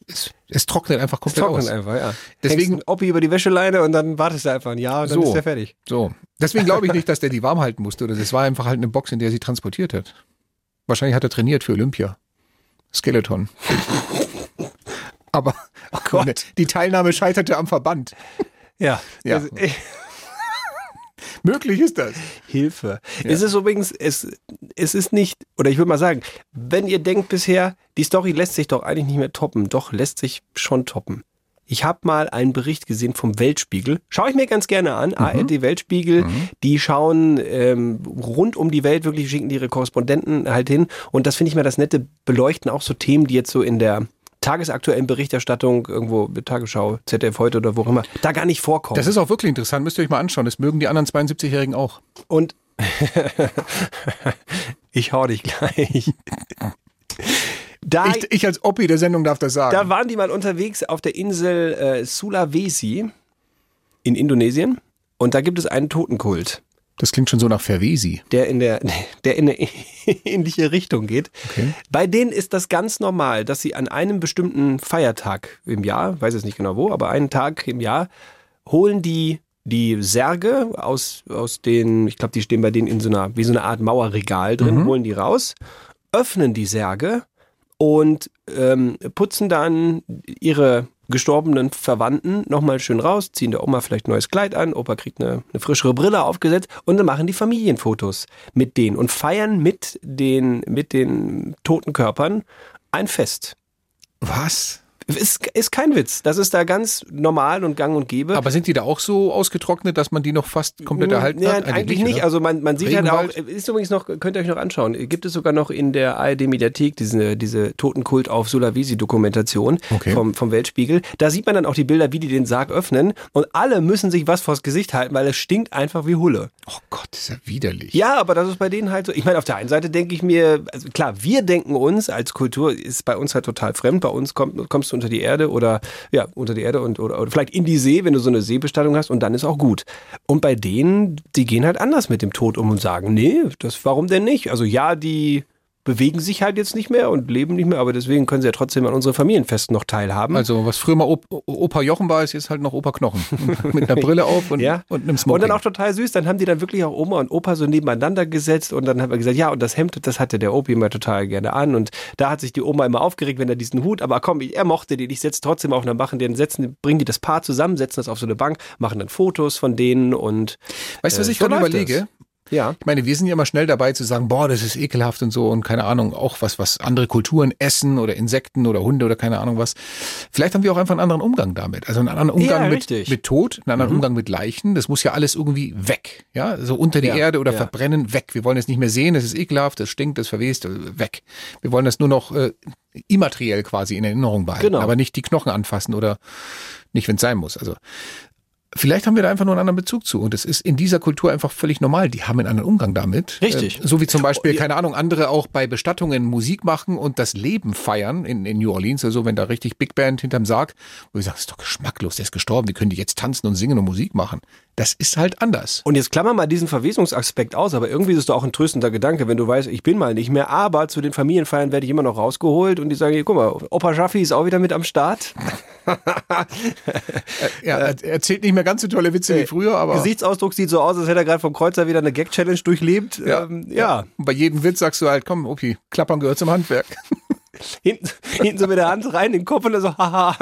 es, es trocknet einfach Es komplett trocknet aus. einfach, ja. Deswegen- Hängst Oppi über die Wäscheleine und dann wartest du einfach ein Jahr und dann So. ist der fertig. So. Deswegen glaube ich nicht, dass der die warm halten musste. Oder das war einfach halt eine Box, in der er sie transportiert hat. Wahrscheinlich hat er trainiert für Olympia. Skeleton. Aber (laughs) oh Gott. die Teilnahme scheiterte am Verband. Ja. Ja. Also, äh, Möglich ist das. Hilfe. Es ist übrigens, es, es ist nicht, oder ich würde mal sagen, wenn ihr denkt bisher, die Story lässt sich doch eigentlich nicht mehr toppen, doch lässt sich schon toppen. Ich habe mal einen Bericht gesehen vom Weltspiegel. Schaue ich mir ganz gerne an. ARD Weltspiegel. Die schauen ähm, rund um die Welt, wirklich schicken ihre Korrespondenten halt hin. Und das finde ich mal das nette Beleuchten auch so Themen, die jetzt so in der tagesaktuellen Berichterstattung irgendwo mit Tagesschau, ZDF heute oder wo auch immer, da gar nicht vorkommen. Das ist auch wirklich interessant, müsst ihr euch mal anschauen. Das mögen die anderen 72-Jährigen auch. Und (laughs) ich hau dich gleich. Da, Ich, ich als Oppi der Sendung darf das sagen. da waren die mal unterwegs auf der Insel äh, Sulawesi in Indonesien und da gibt es einen Totenkult, das klingt schon so nach Verwesi. der in der (laughs) der in eine (laughs) ähnliche Richtung geht. Okay. Bei denen ist das ganz normal, dass sie an einem bestimmten Feiertag im Jahr, weiß jetzt nicht genau wo, aber einen Tag im Jahr holen die die Särge aus aus den, ich glaube, die stehen bei denen in so einer wie so eine Art Mauerregal drin, holen die raus, öffnen die Särge und ähm, putzen dann ihre gestorbenen Verwandten nochmal schön raus, ziehen der Oma vielleicht ein neues Kleid an, Opa kriegt eine, eine frischere Brille aufgesetzt und dann machen die Familienfotos mit denen und feiern mit den, mit den toten Körpern ein Fest. Was? Ist, ist kein Witz. Das ist da ganz normal und gang und gäbe. Aber sind die da auch so ausgetrocknet, dass man die noch fast komplett erhalten ja, hat? Eigentlich nicht. oder? Also man, man sieht halt auch, Regenwald? ist übrigens noch, könnt ihr euch noch anschauen, gibt es sogar noch in der ARD-Mediathek diese, diese Totenkult auf Sulawesi-Dokumentation Okay. vom, vom Weltspiegel. Da sieht man dann auch die Bilder, wie die den Sarg öffnen und alle müssen sich was vors Gesicht halten, weil es stinkt einfach wie Hulle. Oh Gott, ist ja widerlich. Ja, aber das ist bei denen halt so. Ich meine, auf der einen Seite denke ich mir, also klar, wir denken uns als Kultur ist bei uns halt total fremd. Bei uns kommt, kommst du unter die Erde oder ja unter die Erde und oder, oder vielleicht in die See, wenn du so eine Seebestattung hast und dann ist auch gut. Und bei denen, die gehen halt anders mit dem Tod um und sagen, nee, das warum denn nicht? Also ja, die bewegen sich halt jetzt nicht mehr und leben nicht mehr, aber deswegen können sie ja trotzdem an unseren Familienfesten noch teilhaben. Also was früher mal Op Opa Jochen war, ist jetzt halt noch Opa Knochen. (laughs) Mit einer Brille auf und, Ja. und einem Und Smoking. dann auch total süß, dann haben die dann wirklich auch Oma und Opa so nebeneinander gesetzt und dann haben wir gesagt, ja, und das Hemd, das hatte der Opi immer total gerne an und da hat sich die Oma immer aufgeregt, wenn er diesen Hut, aber komm, er mochte den, ich setze trotzdem auf, dann machen den, setzen, bringen die das Paar zusammen, setzen das auf so eine Bank, machen dann Fotos von denen und Weißt du, was äh, ich gerade überlege? Ja. Ich meine, wir sind ja immer schnell dabei zu sagen, boah, das ist ekelhaft und so und keine Ahnung, auch was, was andere Kulturen essen oder Insekten oder Hunde oder keine Ahnung was. Vielleicht haben wir auch einfach einen anderen Umgang damit. Also einen anderen Umgang Ja, mit, mit Tod, einen anderen Mhm. Umgang mit Leichen. Das muss ja alles irgendwie weg. Ja, so unter die Ja, Erde oder ja. verbrennen, weg. Wir wollen es nicht mehr sehen, es ist ekelhaft, es stinkt, es verwest, äh, weg. Wir wollen das nur noch äh, immateriell quasi in Erinnerung behalten, Genau. aber nicht die Knochen anfassen oder nicht, wenn es sein muss. Also Vielleicht haben wir da einfach nur einen anderen Bezug zu. Und es ist in dieser Kultur einfach völlig normal. Die haben einen anderen Umgang damit. Richtig. Äh, so wie zum Beispiel, keine Ahnung, andere auch bei Bestattungen Musik machen und das Leben feiern in, in New Orleans. Also wenn da richtig Big Band hinterm Sarg, wo ich sage, das ist doch geschmacklos, der ist gestorben. Wie können die jetzt tanzen und singen und Musik machen? Das ist halt anders. Und jetzt klammern mal diesen Verwesungsaspekt aus, aber irgendwie ist es doch auch ein tröstender Gedanke, wenn du weißt, ich bin mal nicht mehr, aber zu den Familienfeiern werde ich immer noch rausgeholt und die sagen, guck mal, Opa Schaffi ist auch wieder mit am Start. (laughs) Er, er erzählt nicht mehr ganz so tolle Witze wie früher, aber Gesichtsausdruck sieht so aus, als hätte er gerade vom Kreuzer wieder eine Gag-Challenge durchlebt. ja, Ähm, ja. Und bei jedem Witz sagst du halt, komm, okay, Klappern gehört zum Handwerk. (laughs) Hinten, hinten so mit der Hand rein in den Kopf und dann so, (laughs) haha.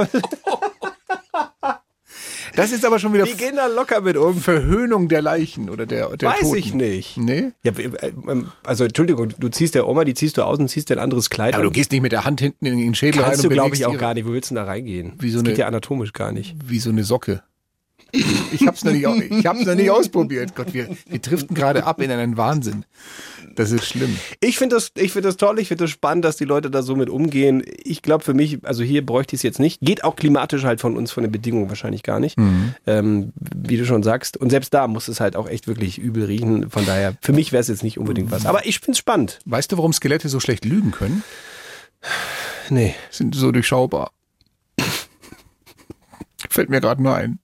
Das ist aber schon wieder Die gehen da locker mit um. Verhöhnung der Leichen oder der, der Weiß Toten. ich nicht. Nee? Ja, äh, ähm, also Entschuldigung, du ziehst der Oma, die ziehst du aus und ziehst dir ein anderes Kleid Aber du gehst nicht mit der Hand hinten in den Schädel rein Kannst du, glaube ich, auch ihre- gar nicht. Wo willst du denn da reingehen? Wie so das eine- geht ja anatomisch gar nicht. Wie so eine Socke. Ich hab's noch nicht, au- (laughs) ich hab's noch nicht ausprobiert. Gott, wir, wir driften gerade ab in einen Wahnsinn. Das ist schlimm. Ich finde das, ich finde das toll, ich finde das spannend, dass die Leute da so mit umgehen. Ich glaube für mich, also hier bräuchte ich es jetzt nicht. Geht auch klimatisch halt von uns, von den Bedingungen wahrscheinlich gar nicht. Mhm. Ähm, wie du schon sagst. Und selbst da muss es halt auch echt wirklich übel riechen. Von daher, für mich wäre es jetzt nicht unbedingt was. Aber ich finde es spannend. Weißt du, warum Skelette so schlecht lügen können? Nee. Sind so durchschaubar. Fällt mir gerade nur ein.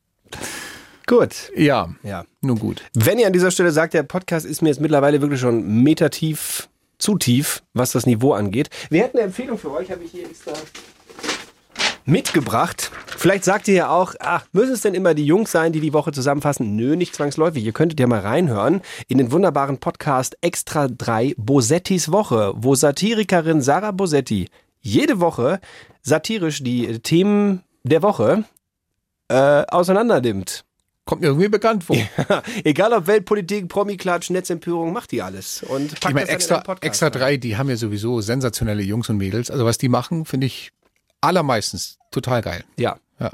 Gut. Ja. Ja. Nun gut. Wenn ihr an dieser Stelle sagt, der Podcast ist mir jetzt mittlerweile wirklich schon metertief zu tief, was das Niveau angeht. Wir hätten eine Empfehlung für euch, habe ich hier extra mitgebracht. Vielleicht sagt ihr ja auch, ach, müssen es denn immer die Jungs sein, die die Woche zusammenfassen? Nö, nicht zwangsläufig. Ihr könntet ja mal reinhören in den wunderbaren Podcast Extra 3 Bosettis Woche, wo Satirikerin Sarah Bosetti jede Woche satirisch die Themen der Woche äh, auseinandernimmt. Kommt mir irgendwie bekannt vor. Ja, (laughs) egal ob Weltpolitik, Promi-Klatsch, Netzempörung, macht die alles. Und packt Ich meine, extra, Podcast extra drei, die haben ja sowieso sensationelle Jungs und Mädels. Also was die machen, finde ich allermeistens total geil. Ja. ja.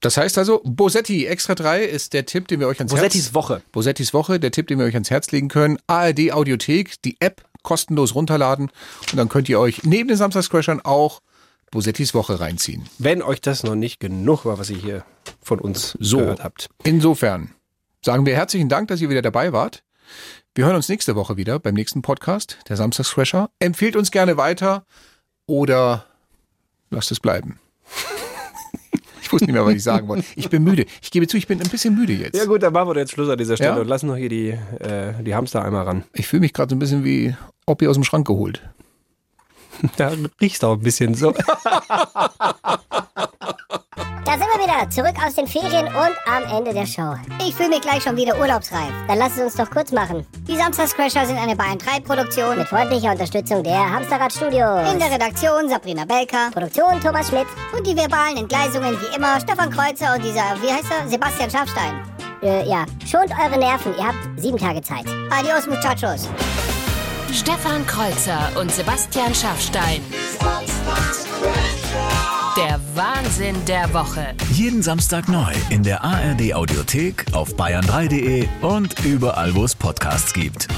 Das heißt also, Bosetti Extra 3 ist der Tipp, den wir euch ans Bosettis Herz... Woche. Bosettis Woche, der Tipp, den wir euch ans Herz legen können. ARD Audiothek, die App kostenlos runterladen und dann könnt ihr euch neben den Samstagscrashern auch Bosettis Woche reinziehen. Wenn euch das noch nicht genug war, was ihr hier von uns So, gehört habt. insofern sagen wir herzlichen Dank, dass ihr wieder dabei wart. Wir hören uns nächste Woche wieder beim nächsten Podcast, der Samstagscrasher. Empfehlt uns gerne weiter oder lasst es bleiben. (laughs) Ich wusste nicht mehr, was ich sagen wollte. Ich bin müde. Ich gebe zu, ich bin ein bisschen müde jetzt. Ja gut, dann machen wir jetzt Schluss an dieser Stelle Ja? und lassen noch hier die, äh, die Hamster einmal ran. Ich fühle mich gerade so ein bisschen wie Oppi aus dem Schrank geholt. (laughs) Da riecht auch ein bisschen so. Da sind wir wieder, zurück aus den Ferien und am Ende der Show. Ich fühle mich gleich schon wieder urlaubsreif. Dann lass es uns doch kurz machen. Die Samstagscrasher sind eine Bayern 3 Produktion mit freundlicher Unterstützung der Hamsterrad Studios. In der Redaktion Sabrina Belker, Produktion Thomas Schmidt und die verbalen Entgleisungen wie immer Stefan Kreuzer und dieser, wie heißt er, Sebastian Schafstein. Äh, ja, schont eure Nerven, ihr habt sieben Tage Zeit. Adios, muchachos. Stefan Kreuzer und Sebastian Schaffstein. Der Wahnsinn der Woche. Jeden Samstag neu in der ARD Audiothek, auf bayern3.de und überall, wo es Podcasts gibt.